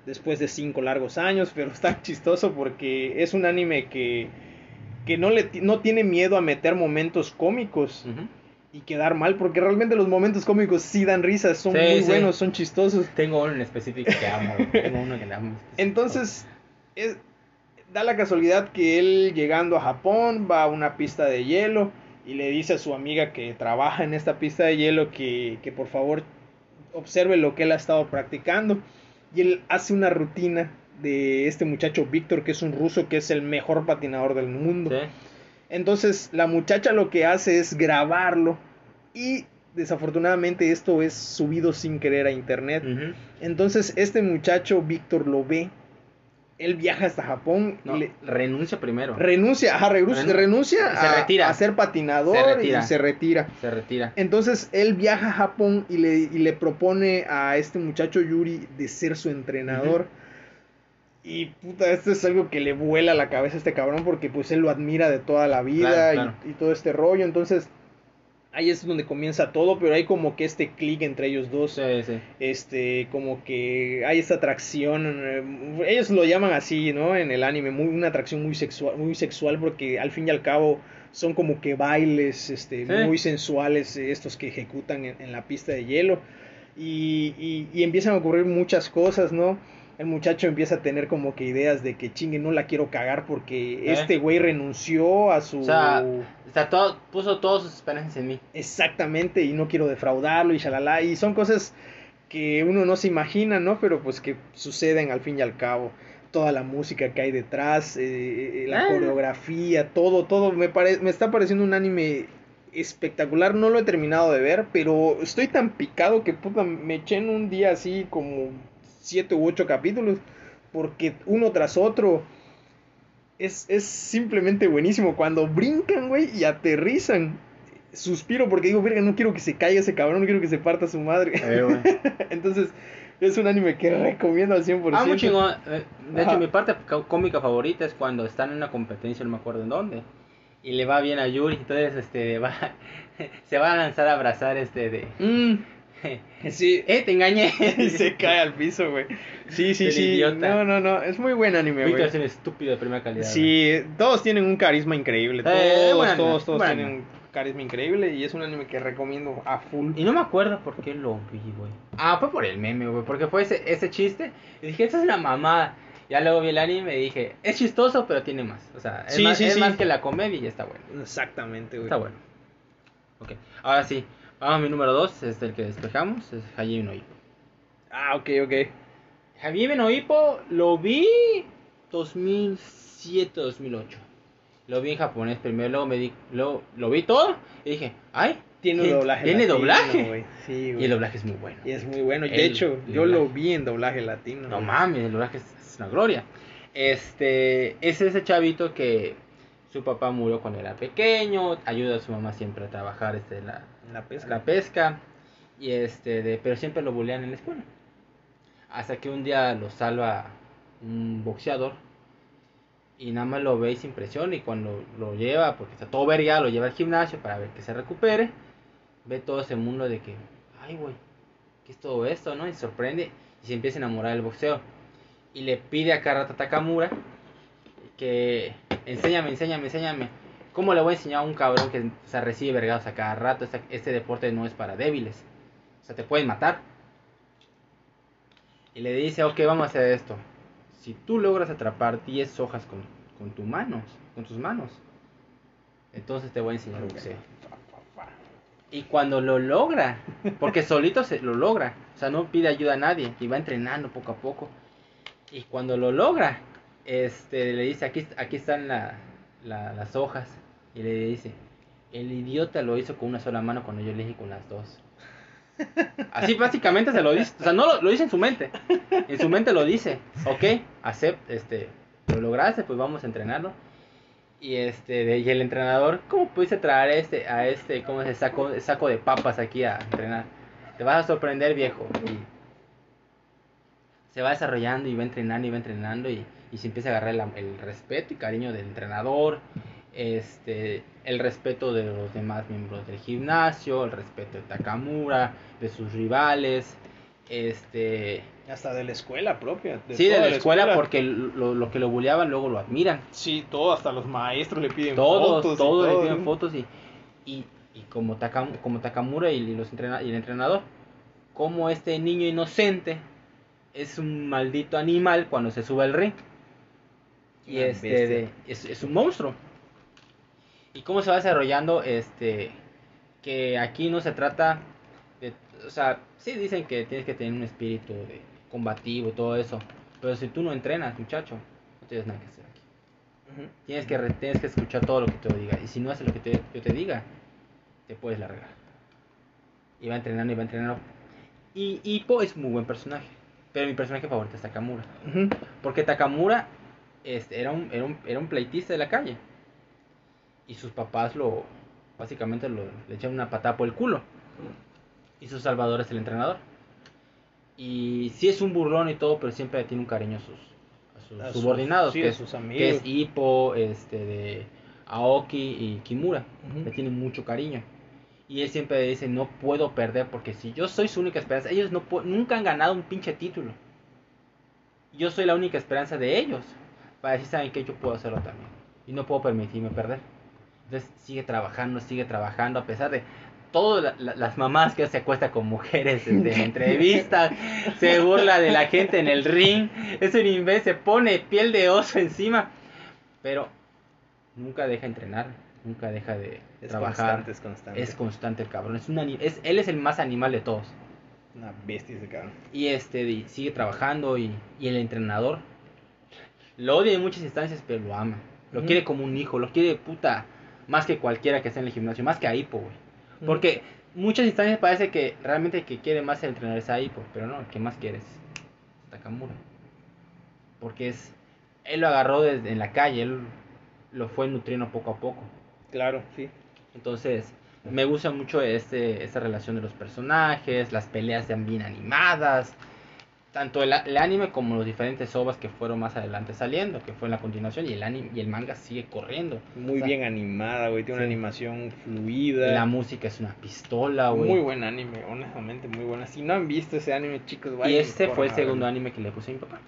Después de cinco largos años, pero está chistoso porque es un anime que, que no, le, no tiene miedo a meter momentos cómicos Ujú. Y quedar mal, porque realmente los momentos cómicos sí dan risas, son Sí, muy sí. buenos, son chistosos. tengo uno en específico que amo tengo uno que le amo Entonces, es- da la casualidad que él llegando a Japón va a una pista de hielo y le dice a su amiga que trabaja en esta pista de hielo que, que por favor observe lo que él ha estado practicando. Y él hace una rutina de este muchacho Víctor, que es un ruso, que es el mejor patinador del mundo. Sí. Entonces la muchacha lo que hace es grabarlo y desafortunadamente esto es subido sin querer a internet. Entonces este muchacho Víctor lo ve, él viaja hasta Japón No, y le renuncia primero. renuncia, ajá, renu- Renun- renuncia se a, retira. a ser patinador Se retira. y se retira. Se retira. Entonces él viaja a Japón y le, y le propone a este muchacho Yuri de ser su entrenador. Y puta, esto es algo que le vuela la cabeza a este cabrón porque pues él lo admira de toda la vida Claro, y- claro. Y, todo este rollo. Entonces ahí es donde comienza todo, pero hay como que este clic entre ellos dos. Sí, sí. Este, como que hay esta atracción, eh, ellos lo llaman así, ¿no? En el anime, muy, una atracción muy sexual, muy sexual porque al fin y al cabo son como que bailes, este, Sí. muy sensuales eh, estos que ejecutan en, en la pista de hielo y, y, y empiezan a ocurrir muchas cosas, ¿no? El muchacho empieza a tener como que ideas de que chingue, no la quiero cagar porque Eh. este güey renunció a su... O sea, todo, puso todas sus esperanzas en mí. Exactamente, y no quiero defraudarlo y shalala, y son cosas que uno no se imagina, ¿no? Pero pues que suceden al fin y al cabo. Toda la música que hay detrás, eh, eh, la Ah. coreografía, todo, todo, me, pare- me está pareciendo un anime espectacular, no lo he terminado de ver, pero estoy tan picado que puta, me eché en un día así como siete u ocho capítulos, porque uno tras otro es, es simplemente buenísimo. Cuando brincan, güey, y aterrizan, suspiro porque digo, verga, no quiero que se caiga ese cabrón, no quiero que se parta su madre. Eh. Entonces, es un anime que recomiendo al 100%. Ah, muy chingón. Eh, De hecho, Ajá. mi parte có- cómica favorita es cuando están en una competencia, no me acuerdo en dónde. Y le va bien a Yuri, entonces este va, se va a lanzar a abrazar este de... Mm, sí, ¡Eh, te engañé! y se cae al piso, güey. Sí, sí, sí. idiota. No, no, no, es muy buen anime, güey. es un estúpido de primera calidad. Sí, todos tienen un carisma increíble. Todos, Eh, todos, todos buen tienen un carisma increíble y es un anime que recomiendo a full. Y no me acuerdo por qué lo vi, güey. Ah, fue por el meme, güey. Porque fue ese, ese chiste. Y dije, esta es una mamada. Ya luego vi el anime y dije, es chistoso, pero tiene más. O sea, es, Sí, más, sí, es sí. más que la comedia y está bueno. Exactamente, güey. Está bueno. Ok, ahora sí. Vamos a mi número 2, es el que despejamos. Es Hajime no. Ah, ok, ok. Hajime no lo vi 2007-2008. Lo vi en japonés primero, luego me di, luego lo vi todo y dije, ay, Tiene un ¿Tiene- doblaje. tiene latino, doblaje? Sí, y el doblaje es muy bueno. Y es muy bueno. De El hecho, yo doblaje. lo vi en doblaje latino. No güey. mames, el doblaje es, es una gloria. Este, es ese chavito que su papá murió cuando era pequeño, ayuda a su mamá siempre a trabajar este, la, La pesca. la pesca, y este, de, pero siempre lo bulean en la escuela. Hasta que un día lo salva un boxeador y nada más lo ve y se impresiona y cuando lo lleva, porque está todo verga, lo lleva al gimnasio para ver que se recupere, ve todo ese mundo de que, ay güey, ¿qué es todo esto? ¿no? Y se sorprende y se empieza a enamorar del boxeo. Y le pide a Karata Takamura que enséñame, enséñame, enséñame. ¿Cómo le voy a enseñar a un cabrón que o sea, recibe vergados a cada rato? Este, este deporte no es para débiles. O sea, te pueden matar. Y le dice, ok, vamos a hacer esto. Si tú logras atrapar 10 hojas con, con tus manos, con tus manos, entonces te voy a enseñar boxeo. Y cuando lo logra, porque solito se lo logra, o sea, no pide ayuda a nadie y va entrenando poco a poco. Y cuando lo logra, este le dice, aquí, aquí están la- la- las hojas. Y le dice, el idiota lo hizo con una sola mano cuando yo le dije con las dos. Así básicamente se lo dice, o sea, no lo, lo dice en su mente. En su mente lo dice, ok, acept, este, lo lograste, pues vamos a entrenarlo. Y este, y el entrenador, ¿cómo pudiste traer a este, a este, cómo se saco, saco de papas aquí a entrenar? Te vas a sorprender, viejo. Y se va desarrollando y va entrenando y va entrenando y, y se empieza a agarrar la- el respeto y cariño del entrenador, este, el respeto de los demás miembros del gimnasio, el respeto de Takamura, de sus rivales, este, Hasta de la escuela propia. sí, de la escuela porque lo, lo que lo bulleaban luego lo admiran. Sí, todo, hasta los maestros le piden Todos, fotos. todos le todo. piden fotos y, y, y como, Takam- como Takamura y, los entrena- y el entrenador, como este niño inocente es un maldito animal cuando se sube al ring. Y este de- es, es un monstruo. Y cómo se va desarrollando este que aquí no se trata de o sea, sí dicen que tienes que tener un espíritu de combativo y todo eso, Pero si tú no entrenas, muchacho, no tienes nada que hacer aquí. Tienes que, re- tienes que escuchar todo lo que te diga. Y si no haces lo que te- yo te diga, te puedes largar. Y va entrenando y va entrenando. Y Hippo es muy buen personaje. Pero mi personaje favorito es Takamura. Porque Takamura este, era, un, era, un, era un pleitista de la calle. Y sus papás lo. Básicamente lo, le echaron una patada por el culo. Y su salvador es el entrenador. Y sí es un burlón y todo, pero siempre tiene un cariño a sus, a sus A sus- subordinados. sí, que, a amigos. es Hippo, este, de Aoki y Kimura. Le tiene mucho cariño. Y él siempre dice, no puedo perder porque si yo soy su única esperanza, ellos no nunca han ganado un pinche título. Yo soy la única esperanza de ellos. Para decir, ¿saben que Yo puedo hacerlo también. Y no puedo permitirme perder. Entonces sigue trabajando, sigue trabajando a pesar de todas la- la- las mamás que se acuesta con mujeres en entrevistas, se burla de la gente en el ring, es un imbécil, se pone piel de oso encima, pero nunca deja entrenar, nunca deja de Es trabajar. constante, es constante. Es constante el cabrón. Es un es, él es el más animal de todos. Una bestia ese cabrón. Y este y sigue trabajando y, y el entrenador lo odia en muchas instancias, pero lo ama. Lo quiere como un hijo, lo quiere puta más que cualquiera que esté en el gimnasio, más que a Hippo, güey. Porque muchas instancias parece que realmente el que quiere más el entrenador es a Hippo, pero no, el que más quiere es Takamura. Porque es él lo agarró desde en la calle, él lo fue nutriendo poco a poco. Claro, sí. Entonces, me gusta mucho este, esta relación de los personajes, las peleas sean bien animadas, tanto el, el anime como los diferentes ovas que fueron más adelante saliendo, que fue en la continuación, y el anime y el manga sigue corriendo. Muy O sea, bien animada, güey. Tiene una animación fluida. La música es una pistola, güey. Muy buen anime, honestamente, muy buena. Si no han visto ese anime, chicos, y vayan este fue el segundo anime que le puse a mi papá.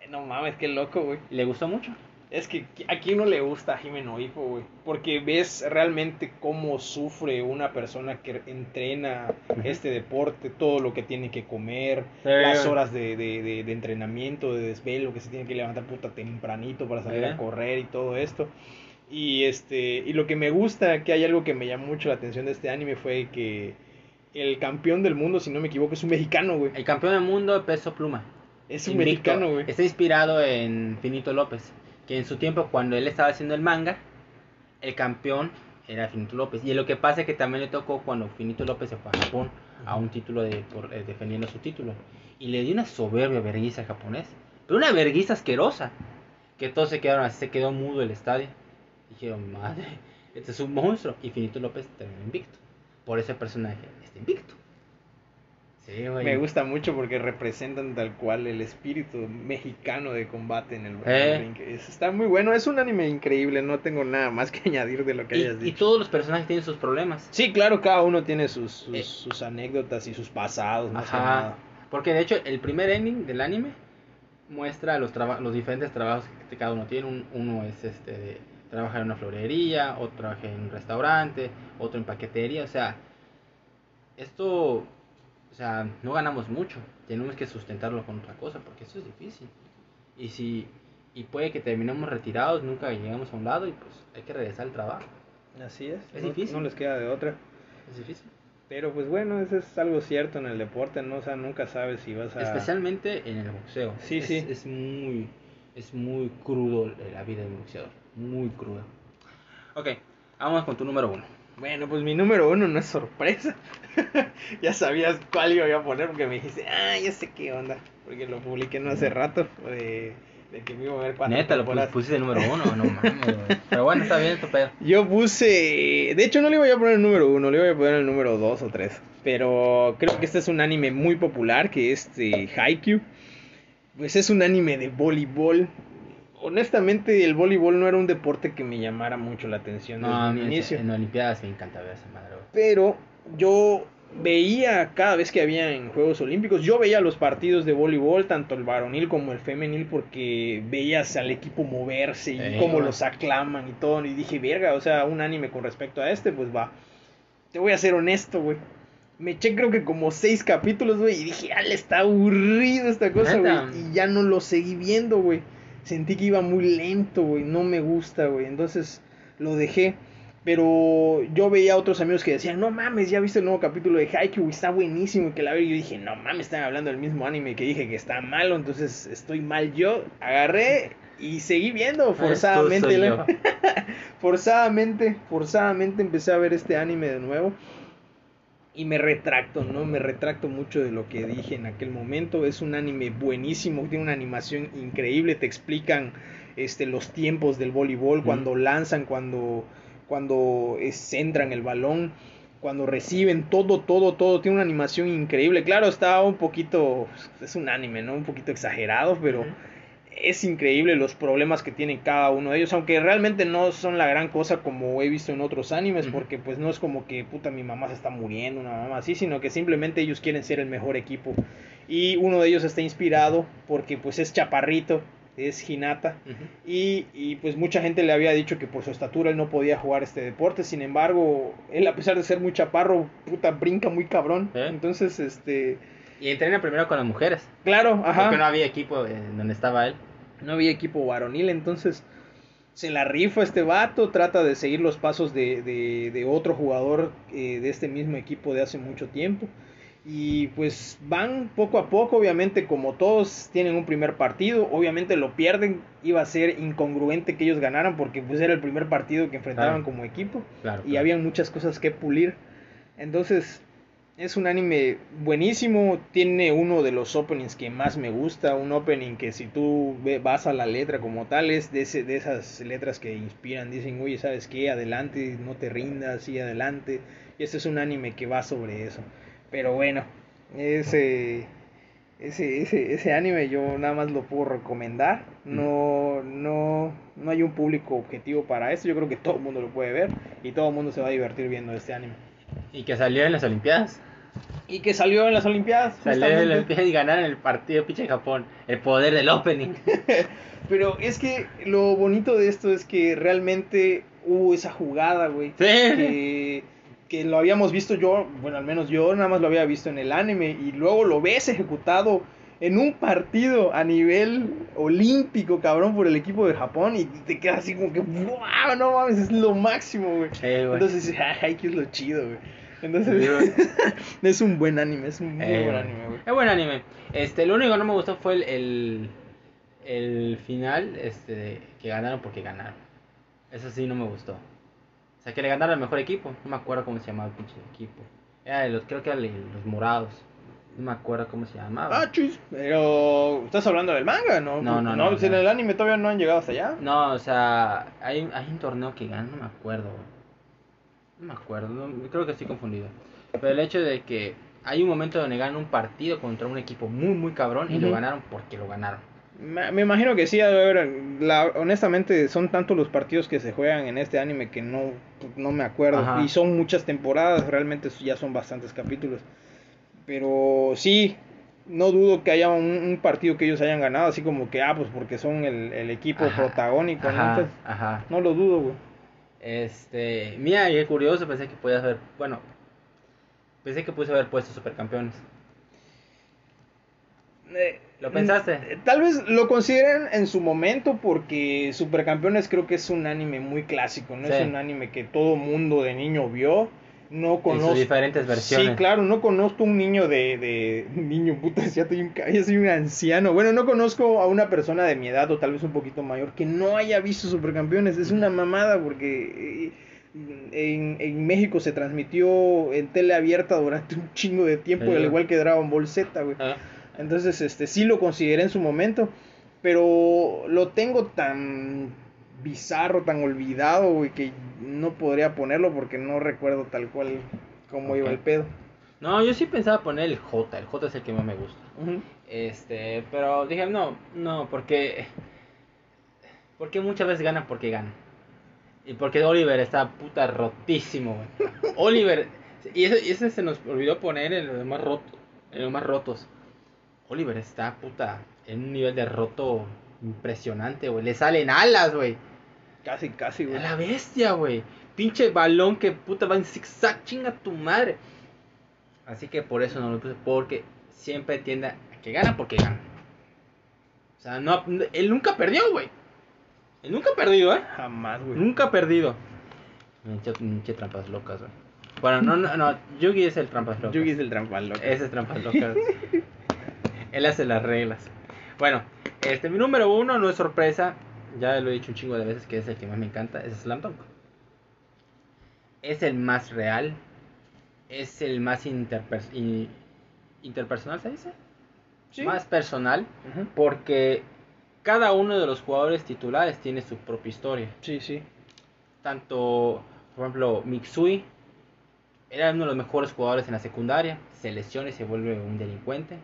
Eh, No mames, qué loco, güey. Y le gustó mucho. Es que a quién no le gusta Jimeno Hippo, güey. Porque ves realmente cómo sufre una persona que entrena este deporte, todo lo que tiene que comer, Sí. las horas de, de, de- de entrenamiento, de desvelo, que se tiene que levantar puta tempranito para salir Sí. a correr y todo esto. Y este y lo que me gusta, que hay algo que me llamó mucho la atención de este anime fue que el campeón del mundo, si no me equivoco, es un mexicano, güey. El campeón del mundo de peso pluma. Es un Invicto. mexicano, güey. Está inspirado en Finito López. Que en su tiempo, cuando él estaba haciendo el manga, el campeón era Finito López. Y lo que pasa es que también le tocó cuando Finito López se fue a Japón a un título de, por, eh, defendiendo su título. Y le dio una soberbia verguiza al japonés. Pero una verguiza asquerosa. Que todos se quedaron así, se quedó mudo el estadio. Dijeron, madre, este es un monstruo. Y Finito López terminó invicto. Por ese personaje está invicto. Sí, güey. Me gusta mucho porque representan tal cual el espíritu mexicano de combate en el Eh. el ring. Es- está muy bueno, es un anime increíble, no tengo nada más que añadir de lo que Y, hayas y dicho. todos los personajes tienen sus problemas. Sí, claro, cada uno tiene sus, sus, Eh. sus anécdotas y sus pasados, más que nada. Porque de hecho el primer ending del anime muestra los los diferentes trabajos que cada uno tiene. Un- uno es este de trabajar en una florería, otro trabaja en un restaurante, otro en paquetería. O sea, esto, o sea, no ganamos mucho. Tenemos que sustentarlo con otra cosa porque eso es difícil. Y si y puede que terminemos retirados, nunca llegamos a un lado y pues hay que regresar al trabajo. Así es. Es no, difícil. No les queda de otra. Es difícil. Pero pues bueno, eso es algo cierto en el deporte, ¿no? O sea, nunca sabes si vas a... Especialmente en el boxeo. Sí, es, sí. Es muy, es muy crudo la vida del boxeador. Muy crudo. Ok, vamos con tu número uno. Bueno, pues mi número uno no es sorpresa. ya sabías cuál iba a poner porque me dijiste, ah, ya sé qué onda. Porque lo publiqué no hace rato de, de que me iba a ver cuatro Neta, lo pusiste número uno, no mames. Pero bueno, está bien, tu pedo. Yo puse, de hecho no le voy a poner el número uno, le voy a poner el número dos o tres. Pero creo que este es un anime muy popular que es eh, Haikyuu. Pues es un anime de voleibol. Honestamente el voleibol no era un deporte que me llamara mucho la atención No, desde a un mí en, inicio. en Olimpiadas me encanta ver esa madre, pero yo veía cada vez que había en Juegos Olímpicos, yo veía los partidos de voleibol, tanto el varonil como el femenil, porque veías al equipo moverse y Sí, cómo los aclaman y todo, y dije, verga, o sea, un anime con respecto a este, pues va. Te voy a ser honesto, güey. Me eché creo que como seis capítulos, güey, y dije, ah, le está aburrido esta cosa, güey. Y ya no lo seguí viendo, güey. Sentí que iba muy lento, güey. No me gusta, güey. Entonces lo dejé. Pero yo veía a otros amigos que decían, no mames, ya viste el nuevo capítulo de Haikyuu, está buenísimo. Y que la verdad yo dije, no mames, están hablando del mismo anime que dije que está malo, entonces estoy mal yo. Agarré y seguí viendo forzadamente. Soy yo. forzadamente, forzadamente empecé a ver este anime de nuevo. Y me retracto, ¿no? Me retracto mucho de lo que dije en aquel momento. Es un anime buenísimo, tiene una animación increíble, te explican este, los tiempos del voleibol, cuando lanzan, cuando, cuando eh, centran el balón, cuando reciben, todo, todo, todo. Tiene una animación increíble. Claro, está un poquito, es un anime, ¿no? Un poquito exagerado, pero... Es increíble los problemas que tienen cada uno de ellos, aunque realmente no son la gran cosa como he visto en otros animes, porque pues no es como que puta mi mamá se está muriendo, una mamá así, sino que simplemente ellos quieren ser el mejor equipo. Y uno de ellos está inspirado porque pues es chaparrito, es Hinata, Ujú. y, y, pues mucha gente le había dicho que por su estatura él no podía jugar este deporte, sin embargo, él a pesar de ser muy chaparro, puta, brinca muy cabrón. ¿Eh? Entonces, este, Y entrena primero con las mujeres. claro, ajá. Porque no había equipo en donde estaba él. no había equipo varonil, entonces se la rifa este vato, trata de seguir los pasos de, de, de otro jugador eh, de este mismo equipo de hace mucho tiempo. Y pues van poco a poco, obviamente como todos tienen un primer partido, obviamente lo pierden, iba a ser incongruente que ellos ganaran porque pues era el primer partido que enfrentaban Claro. como equipo Claro. y claro. habían muchas cosas que pulir. Entonces, es un anime buenísimo. Tiene uno de los openings que más me gusta. Un opening que si tú vas a la letra como tal, es de, ese- de esas letras que inspiran. Dicen, oye, ¿sabes qué? Adelante, no te rindas, y adelante. Y este es un anime que va sobre eso. Pero bueno, ese... Ese, ese, ese anime yo nada más lo puedo recomendar. No, no, no hay un público objetivo para esto. Yo creo que todo el mundo lo puede ver y todo el mundo se va a divertir viendo este anime. Y que salió en las Olimpiadas. Y que salió en las Olimpiadas. Salió en las. Olimpiadas y ganaron el partido pinche Japón. El poder del opening. Pero es que lo bonito de esto es que realmente hubo esa jugada, güey. Sí. Que, que lo habíamos visto yo, bueno, al menos yo nada más lo había visto en el anime. Y luego lo ves ejecutado en un partido a nivel olímpico, cabrón, por el equipo de Japón. Y te quedas así como que, wow, no mames, es lo máximo, güey. Sí. Entonces que es lo chido, güey. Entonces, Sí, es un buen anime, es un muy Eh, buen anime, güey. Es buen anime. Este, lo único que no me gustó fue el, el, el final, este, que ganaron porque ganaron. Eso sí no me gustó. O sea, que le ganaron al mejor equipo. No me acuerdo cómo se llamaba el pinche equipo. Era de los, creo que eran los morados. No me acuerdo cómo se llamaba. Ah, chis. Pero, ¿estás hablando del manga, no? No, no, no, en el anime todavía no han llegado hasta allá. No, o sea, hay, hay un torneo que gana, no me acuerdo. No me acuerdo, no- creo que estoy confundido. Pero el hecho de que hay un momento donde ganan un partido contra un equipo muy, muy cabrón y lo ganaron porque lo ganaron. Me, me imagino que sí, haber. La, honestamente, son tantos los partidos que se juegan en este anime que no, no me acuerdo. Ajá. Y son muchas temporadas, realmente ya son bastantes capítulos. Pero sí, no dudo que haya un, un partido que ellos hayan ganado, así como que, ah, pues porque son el, el equipo Ajá, protagónico. ¿no? Ajá, Entonces, ajá. no lo dudo, güey. Este, mira, qué curioso, pensé que podías haber, bueno, pensé que puse haber puesto supercampeones. Eh, ¿Lo pensaste? eh, Tal vez lo consideren en su momento porque Supercampeones creo que es un anime muy clásico, no Sí. es un anime que todo mundo de niño vio. No En conozco. sus diferentes versiones. Sí, claro, no conozco un niño de, de niño puta, ya estoy un, ya soy un anciano. Bueno, no conozco a una persona de mi edad o tal vez un poquito mayor que no haya visto Supercampeones. Es una mamada porque eh, en, en México se transmitió en tele abierta durante un chingo de tiempo, Sí. al igual que Dragon Ball Z, güey. Ah, Entonces, este, sí lo consideré en su momento, pero lo tengo tan bizarro, tan olvidado, güey, que no podría ponerlo porque no recuerdo tal cual cómo iba el pedo. No, yo sí pensaba poner el J, el J es el que más me gusta. Este, pero dije, no, no, porque. Porque muchas veces ganan porque ganan. Y porque Oliver está puta rotísimo, güey. Oliver, y ese, y ese se nos olvidó poner en los más rotos. En los más rotos. Oliver está puta en un nivel de roto impresionante, güey. Le salen alas, güey. Casi, casi, A güey. la bestia, güey. Pinche balón que puta va en zigzag, chinga tu madre. Así que por eso no lo puse, porque siempre tiende a que gana porque gana. O sea, no, él nunca perdió, güey. Él nunca ha perdido, ¿eh? Jamás, güey. Nunca ha perdido. Pinche, trampas locas, güey. Bueno, no, no, no. Yugi es el trampas locas. Yugi es el trampas loco. Ese es trampas locas. Él hace las reglas. Bueno, este, mi número uno no es sorpresa. Ya lo he dicho un chingo de veces que es el que más me encanta. Es Slam Dunk. Es el más real. Es el más interpersonal, ¿se dice? Sí. Más personal. Porque cada uno de los jugadores titulares tiene su propia historia. Sí, sí. Tanto, por ejemplo, Mitsui era uno de los mejores jugadores en la secundaria. Se lesiona y se vuelve un delincuente.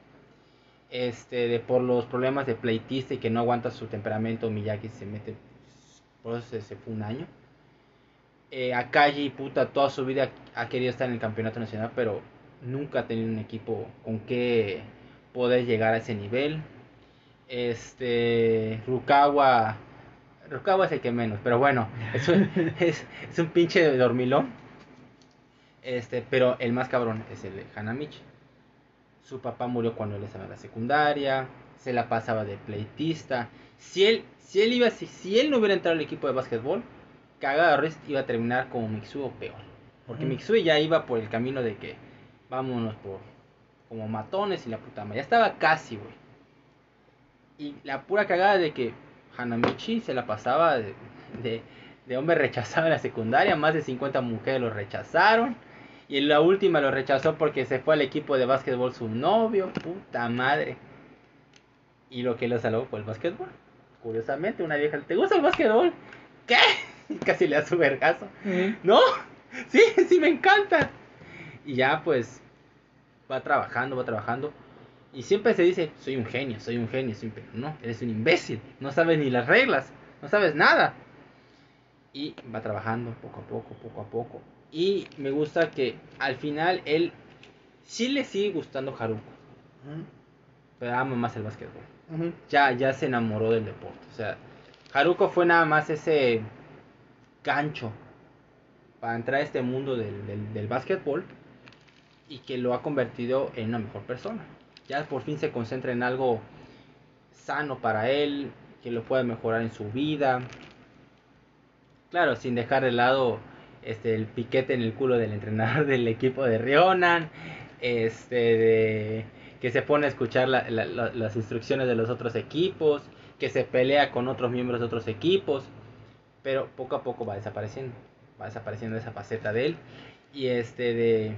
Este, de, por los problemas de pleitista y que no aguanta su temperamento, Miyagi se mete. Por eso se, se fue un año. Eh, Akaji, puta, toda su vida ha querido estar en el campeonato nacional, pero nunca ha tenido un equipo con que poder llegar a ese nivel. Este, Rukawa, Rukawa es el que menos, pero bueno, es un, es, es un pinche dormilón. Este, pero el más cabrón es el Hanamichi. Su papá murió cuando él estaba en la secundaria, se la pasaba de pleitista. Si él, si él iba, si, si él no hubiera entrado al equipo de básquetbol, cagada de risa iba a terminar como Mitsui o peor. Porque. Mitsui ya iba por el camino de que vámonos por como matones y la puta madre. Ya estaba casi, güey. Y la pura cagada de que Hanamichi se la pasaba de, de, de hombre rechazado en la secundaria. Más de 50 mujeres lo rechazaron. Y en la última lo rechazó porque se fue al equipo de básquetbol su novio. Puta madre. Y lo que lo salvó fue el básquetbol. Curiosamente, una vieja, ¿te gusta el básquetbol? ¿Qué? Casi le da su vergazo. No, sí, sí me encanta. Y ya pues va trabajando, va trabajando. Y siempre se dice, soy un genio, soy un genio, soy un... pero no, eres un imbécil, no sabes ni las reglas, no sabes nada. Y va trabajando poco a poco, poco a poco. Y me gusta que al final él sí le sigue gustando Haruko, pero ama más el básquetbol ya, ya se enamoró del deporte. O sea, Haruko fue nada más ese gancho para entrar a este mundo del, del, del básquetbol y que lo ha convertido en una mejor persona. Ya por fin se concentra en algo sano para él, que lo pueda mejorar en su vida. Claro, sin dejar de lado este el piquete en el culo del entrenador del equipo de Rionan, este de que se pone a escuchar la- la- la- las instrucciones de los otros equipos, que se pelea con otros miembros de otros equipos, pero poco a poco va desapareciendo, va desapareciendo esa faceta de él y este de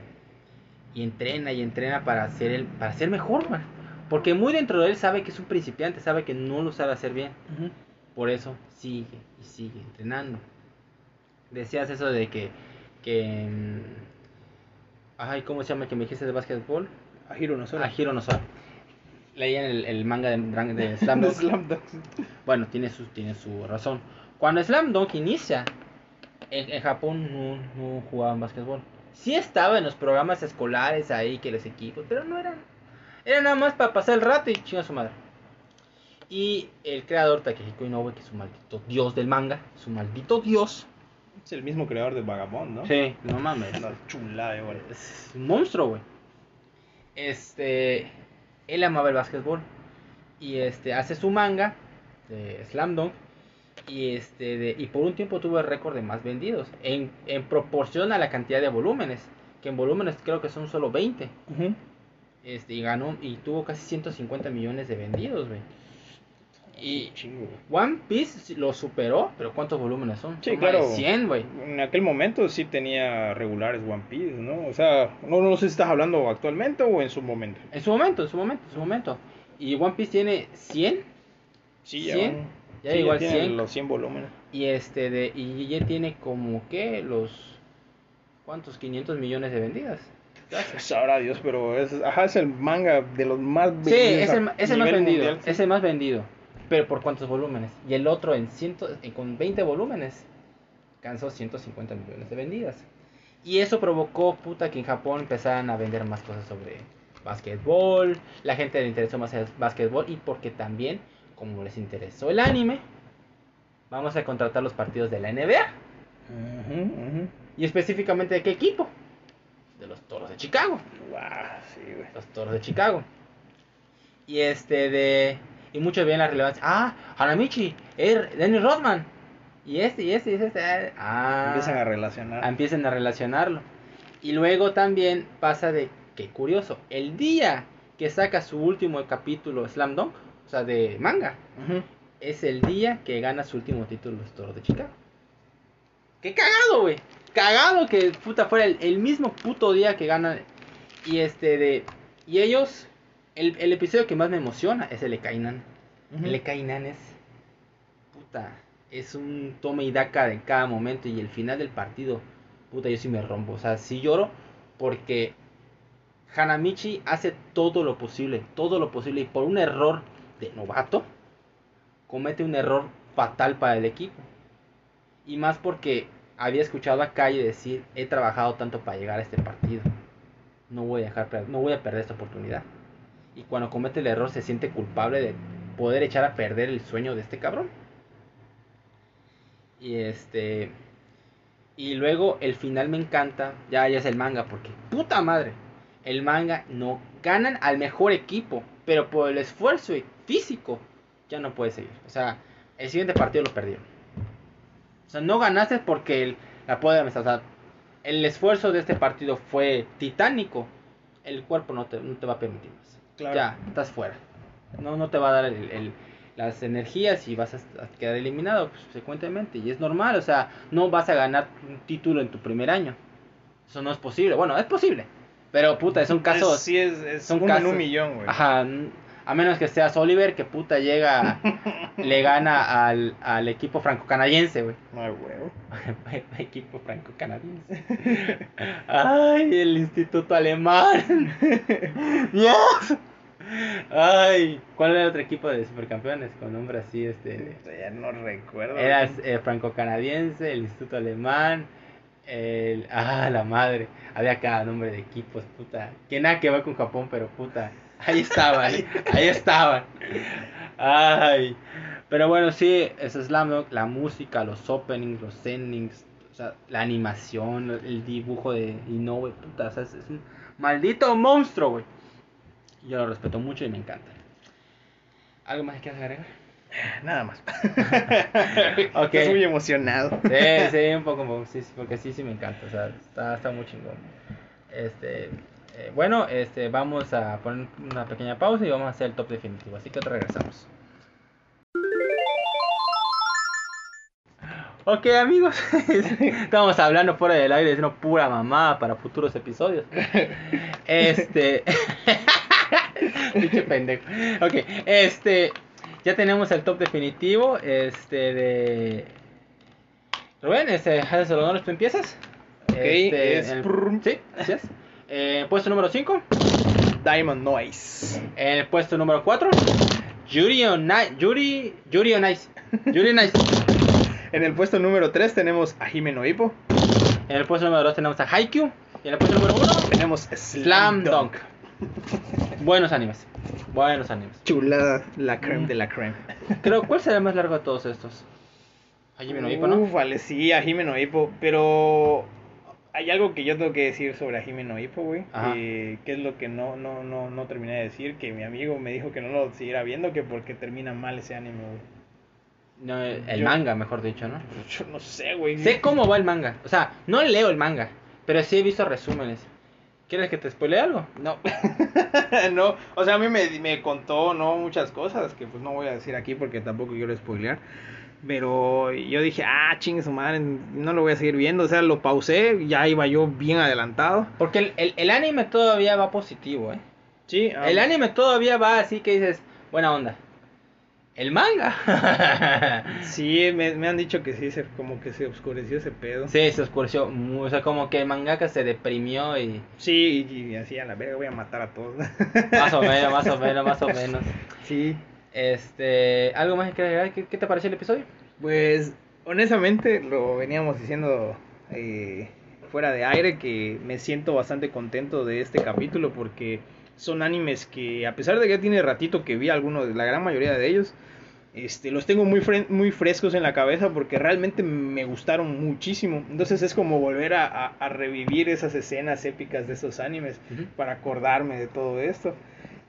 y entrena y entrena para ser el para ser mejor, man. porque muy dentro de él sabe que es un principiante, sabe que no lo sabe hacer bien. Por eso sigue y sigue entrenando. Decías eso de que. que mm, ay, ¿cómo se llama que me dijiste de básquetbol? A Hiro no A Hiro no Sora. Leían el, el manga de, de Slam Dunk. Slam Dunk. Bueno, tiene su, tiene su razón. Cuando Slam Dunk inicia, en, en Japón no, no jugaban básquetbol. Sí estaba en los programas escolares ahí que los equipos, pero no eran. Era nada más para pasar el rato y chinga su madre. Y el creador Takehiko Inoue, que es un maldito dios del manga, su maldito dios. Es el mismo creador de Vagabond, ¿no? Sí, no mames. Una chulada, igual. Es un monstruo, güey. Este, él amaba el básquetbol y este hace su manga de Slam Dunk y este de- y por un tiempo tuvo el récord de más vendidos en, en proporción a la cantidad de volúmenes, que en volúmenes creo que son solo 20. Ujú. Este, y ganó y tuvo casi 150 millones de vendidos, güey. Y. One Piece lo superó, pero ¿cuántos volúmenes son? Sí, Son claro. 100, güey. En aquel momento sí tenía regulares One Piece, ¿no? O sea, no, no sé si estás hablando actualmente o en su momento. En su momento, en su momento, en su momento. Y One Piece tiene 100 Sí, ya. 100, van- ya sí, igual tiene 100. los 100 volúmenes. y este de y ya tiene como que los ¿cuántos? 500 millones de vendidas. Sabrá Dios, pero es, ajá, es el manga de los más Sí, vendidos es a el, es el más vendido, mundial, sí. es el más vendido. Pero por cuántos volúmenes? Y el otro en ciento, en- con 20 volúmenes alcanzó 150 millones de vendidas. Y eso provocó puta que en Japón empezaran a vender más cosas sobre básquetbol, la gente le interesó más el básquetbol y porque también como les interesó el anime, vamos a contratar los partidos de la NBA. Y específicamente de qué equipo? De los Toros de Chicago. Sí. Los Toros de Chicago. Y este de... Y muchos ven la relevancia. Ah, Hanamichi, er, Dennis Rodman. y este, y este, y este. Ah, Empiezan a relacionar. empiezan a relacionarlo. Y luego también pasa de, qué curioso, el día que saca su último capítulo Slam Dunk, o sea, de manga, es el día que gana su último título los Toros de Chicago. ¡Qué cagado, güey! Cagado que puta fuera el, el mismo puto día que ganan. Y este de. Y ellos. El, el episodio que más me emociona es el de Kainan. El de Kainan es. Puta. Es un toma y daca de cada momento. Y el final del partido. Puta, yo sí me rompo. O sea, sí lloro. Porque. Hanamichi hace todo lo posible. Todo lo posible. Y por un error de novato. Comete un error fatal para el equipo. Y más porque había escuchado a Calle decir, he trabajado tanto para llegar a este partido. No voy a dejar no voy a perder esta oportunidad. Y cuando comete el error se siente culpable de poder echar a perder el sueño de este cabrón. Y este y luego el final me encanta, ya ya es el manga porque puta madre. El manga no ganan al mejor equipo, pero por el esfuerzo físico ya no puede seguir. O sea, el siguiente partido lo perdieron. O sea, no ganaste porque el, la poder o sea, el esfuerzo de este partido fue titánico. El cuerpo no te, no te va a permitir. Claro. Ya, estás fuera. No, no te va a dar el- el- las energías y vas a, quedar eliminado pues. Y es normal, o sea, no vas a ganar un título en tu primer año. Eso no es posible. Bueno, es posible. Pero puta, son casos... Es- sí, es, es son en casos- un millón, güey. Ajá, a menos que seas Oliver, que puta llega, le gana al, al equipo franco-canadiense, güey. Ay, huevo. equipo franco-canadiense. Ay, el instituto alemán. Dios. Ay, ¿cuál era el otro equipo de supercampeones con nombre así, este? Ya no recuerdo. Era eh, franco-canadiense, el instituto alemán, el... Ah, la madre. Había cada nombre de equipos, puta. Que nada que ver con Japón, pero puta. Ahí estaban, ahí estaban. Ay. Pero bueno, sí, es Slam Dunk, la música, los openings, los endings, o sea, la animación, el dibujo de Inoue, puta, o sea, es, es un maldito monstruo, güey. Yo lo respeto mucho y me encanta. ¿Algo más que quieras agregar? Nada más. Ok. Estás muy emocionado. Sí, sí, un poco, un poco, sí, sí, porque sí, sí me encanta, o sea, está, está muy chingón. Este, eh, bueno, este, vamos a poner una pequeña pausa y vamos a hacer el top definitivo, así que te regresamos. Ok amigos, estamos hablando fuera del aire, diciendo pura mamada para futuros episodios. Este, pinche pendejo. Ok, este, ya tenemos el top definitivo, este de Rubén, este, haces los honores, tú empiezas. Este, es el- sí, así es. Eh, puesto número 5. Diamond Noise. En el puesto número 4. Yuri on. Yuri, Yuri on Ice. Yuri. En el puesto número 3 tenemos a Jimeno Hippo. En el puesto número 2 tenemos a Haikyuu. Y en el puesto número 1, Tenemos Slam Dunk. Buenos animes. Buenos animes. Chulada, la creme Mm. de la creme. Creo, ¿cuál será el más largo de todos estos? Hajime no Ippo, ¿no? Uf, vale, sí, a Jimeno Hippo. Pero hay algo que yo tengo que decir sobre a Jimeno Hippo, güey. Eh, que es lo que no, no, no, no terminé de decir. Que mi amigo me dijo que no lo siguiera viendo, que porque termina mal ese anime, güey. No, el Yo- manga, mejor dicho, ¿no? Yo no sé, güey. Sé cómo va el manga. O sea, no leo el manga, pero sí he visto resúmenes. ¿Quieres que te spoile algo? No, no, o sea, a mí me, me contó, ¿no? Muchas cosas que pues no voy a decir aquí porque tampoco quiero spoilear. Pero yo dije, ah, chingue su madre, no lo voy a seguir viendo. O sea, lo pausé, ya iba yo bien adelantado. Porque el, el, el anime todavía va positivo, ¿eh? Sí, El anime todavía va así que dices, buena onda. El manga. Sí, me, me han dicho que sí, se, como que se oscureció ese pedo. Sí, sí, se oscureció. O sea, como que el mangaka se deprimió y... y, y así a la verga voy a matar a todos. Más o menos, más o menos, más o menos. sí, Este... ¿Algo más que agregar? ¿Qué, qué te pareció el episodio? Pues honestamente lo veníamos diciendo eh, fuera de aire que me siento bastante contento de este capítulo porque son animes que a pesar de que ya tiene ratito que vi algunos, la gran mayoría de ellos, este, los tengo muy, fre- muy frescos en la cabeza porque realmente me gustaron muchísimo. Entonces es como volver a, a- a revivir esas escenas épicas de esos animes para acordarme de todo esto.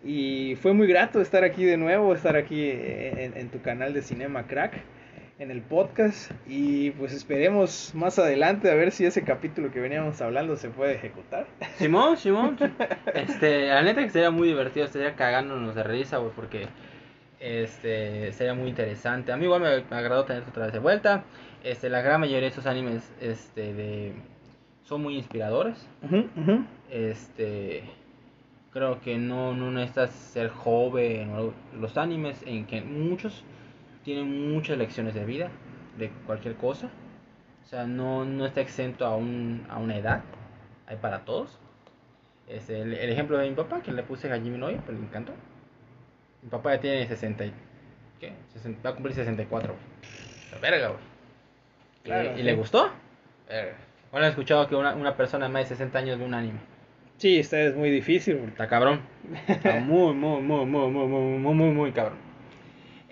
Y fue muy grato estar aquí de nuevo, estar aquí en, en tu canal de Cinema Crack. En el podcast y pues esperemos más adelante a ver si ese capítulo que veníamos hablando se puede ejecutar. Simón, Simón. Este, la neta que sería muy divertido, estaría cagándonos de risa, güey, porque este sería muy interesante. A mí igual me, me agradó tener otra vez de vuelta. Este, la gran mayoría de esos animes este de son muy inspiradores. Este creo que no, no necesitas ser joven los animes en que muchos tienen muchas lecciones de vida de cualquier cosa o sea no, no está exento a, un, a una edad hay para todos este, el, el ejemplo de mi papá que le puse Hajime no Ippo, pues le encantó mi papá ya tiene 60 y, ¿qué? 60 va a cumplir 64 güey. La verga güey Y- Claro, y, sí. le gustó verga. bueno he escuchado que una, una persona de más de 60 años ve un anime Sí, esta es muy difícil. Está cabrón. Está muy, muy, muy, muy, muy, muy, muy, muy, muy cabrón.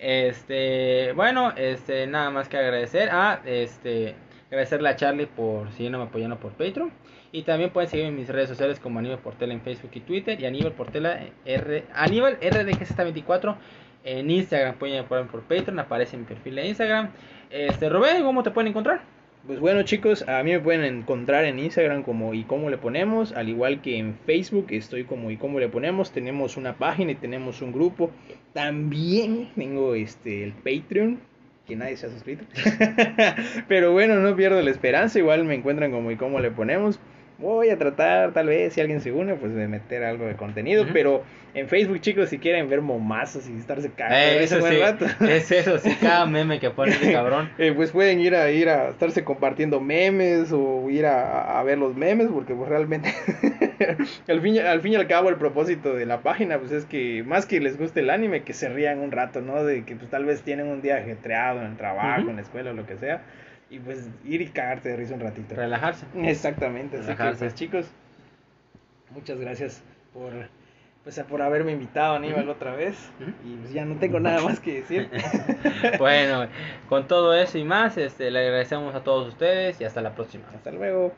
Este, bueno, este, nada más que agradecer. Ah, este, agradecerle a Charlie por siguiéndome apoyando por Patreon. Y también pueden seguirme en mis redes sociales como Aníbal Portela en Facebook y Twitter. Y Aníbal Portela R, Aníbal RDGZ24 en Instagram. Pueden apoyarme por Patreon, aparece en mi perfil de Instagram. Este, Rubén, ¿cómo te pueden encontrar? Pues bueno chicos, a mí me pueden encontrar en Instagram como y cómo le ponemos, al igual que en Facebook estoy como y cómo le ponemos, tenemos una página y tenemos un grupo, también tengo este el Patreon, que nadie se ha suscrito, pero bueno, no pierdo la esperanza, igual me encuentran como y cómo le ponemos, voy a tratar tal vez si alguien se une pues de meter algo de contenido, pero en Facebook chicos si quieren ver momazos y estarse cagando Eh, eso buen sí, rato. es eso, sí, cada meme que pone ese cabrón. Eh, pues pueden ir a ir a estarse compartiendo memes o ir a, a ver los memes porque pues realmente al fin al fin y al cabo el propósito de la página pues es que más que les guste el anime que se rían un rato no de que pues tal vez tienen un día ajetreado en el trabajo en la escuela o lo que sea y pues ir y cagarte de risa un ratito Relajarse. exactamente así que Relajarse. pues chicos muchas gracias por pues por haberme invitado Aníbal otra vez y pues ya no tengo nada más que decir Bueno, con todo eso y más, este, le agradecemos a todos ustedes y hasta la próxima. hasta luego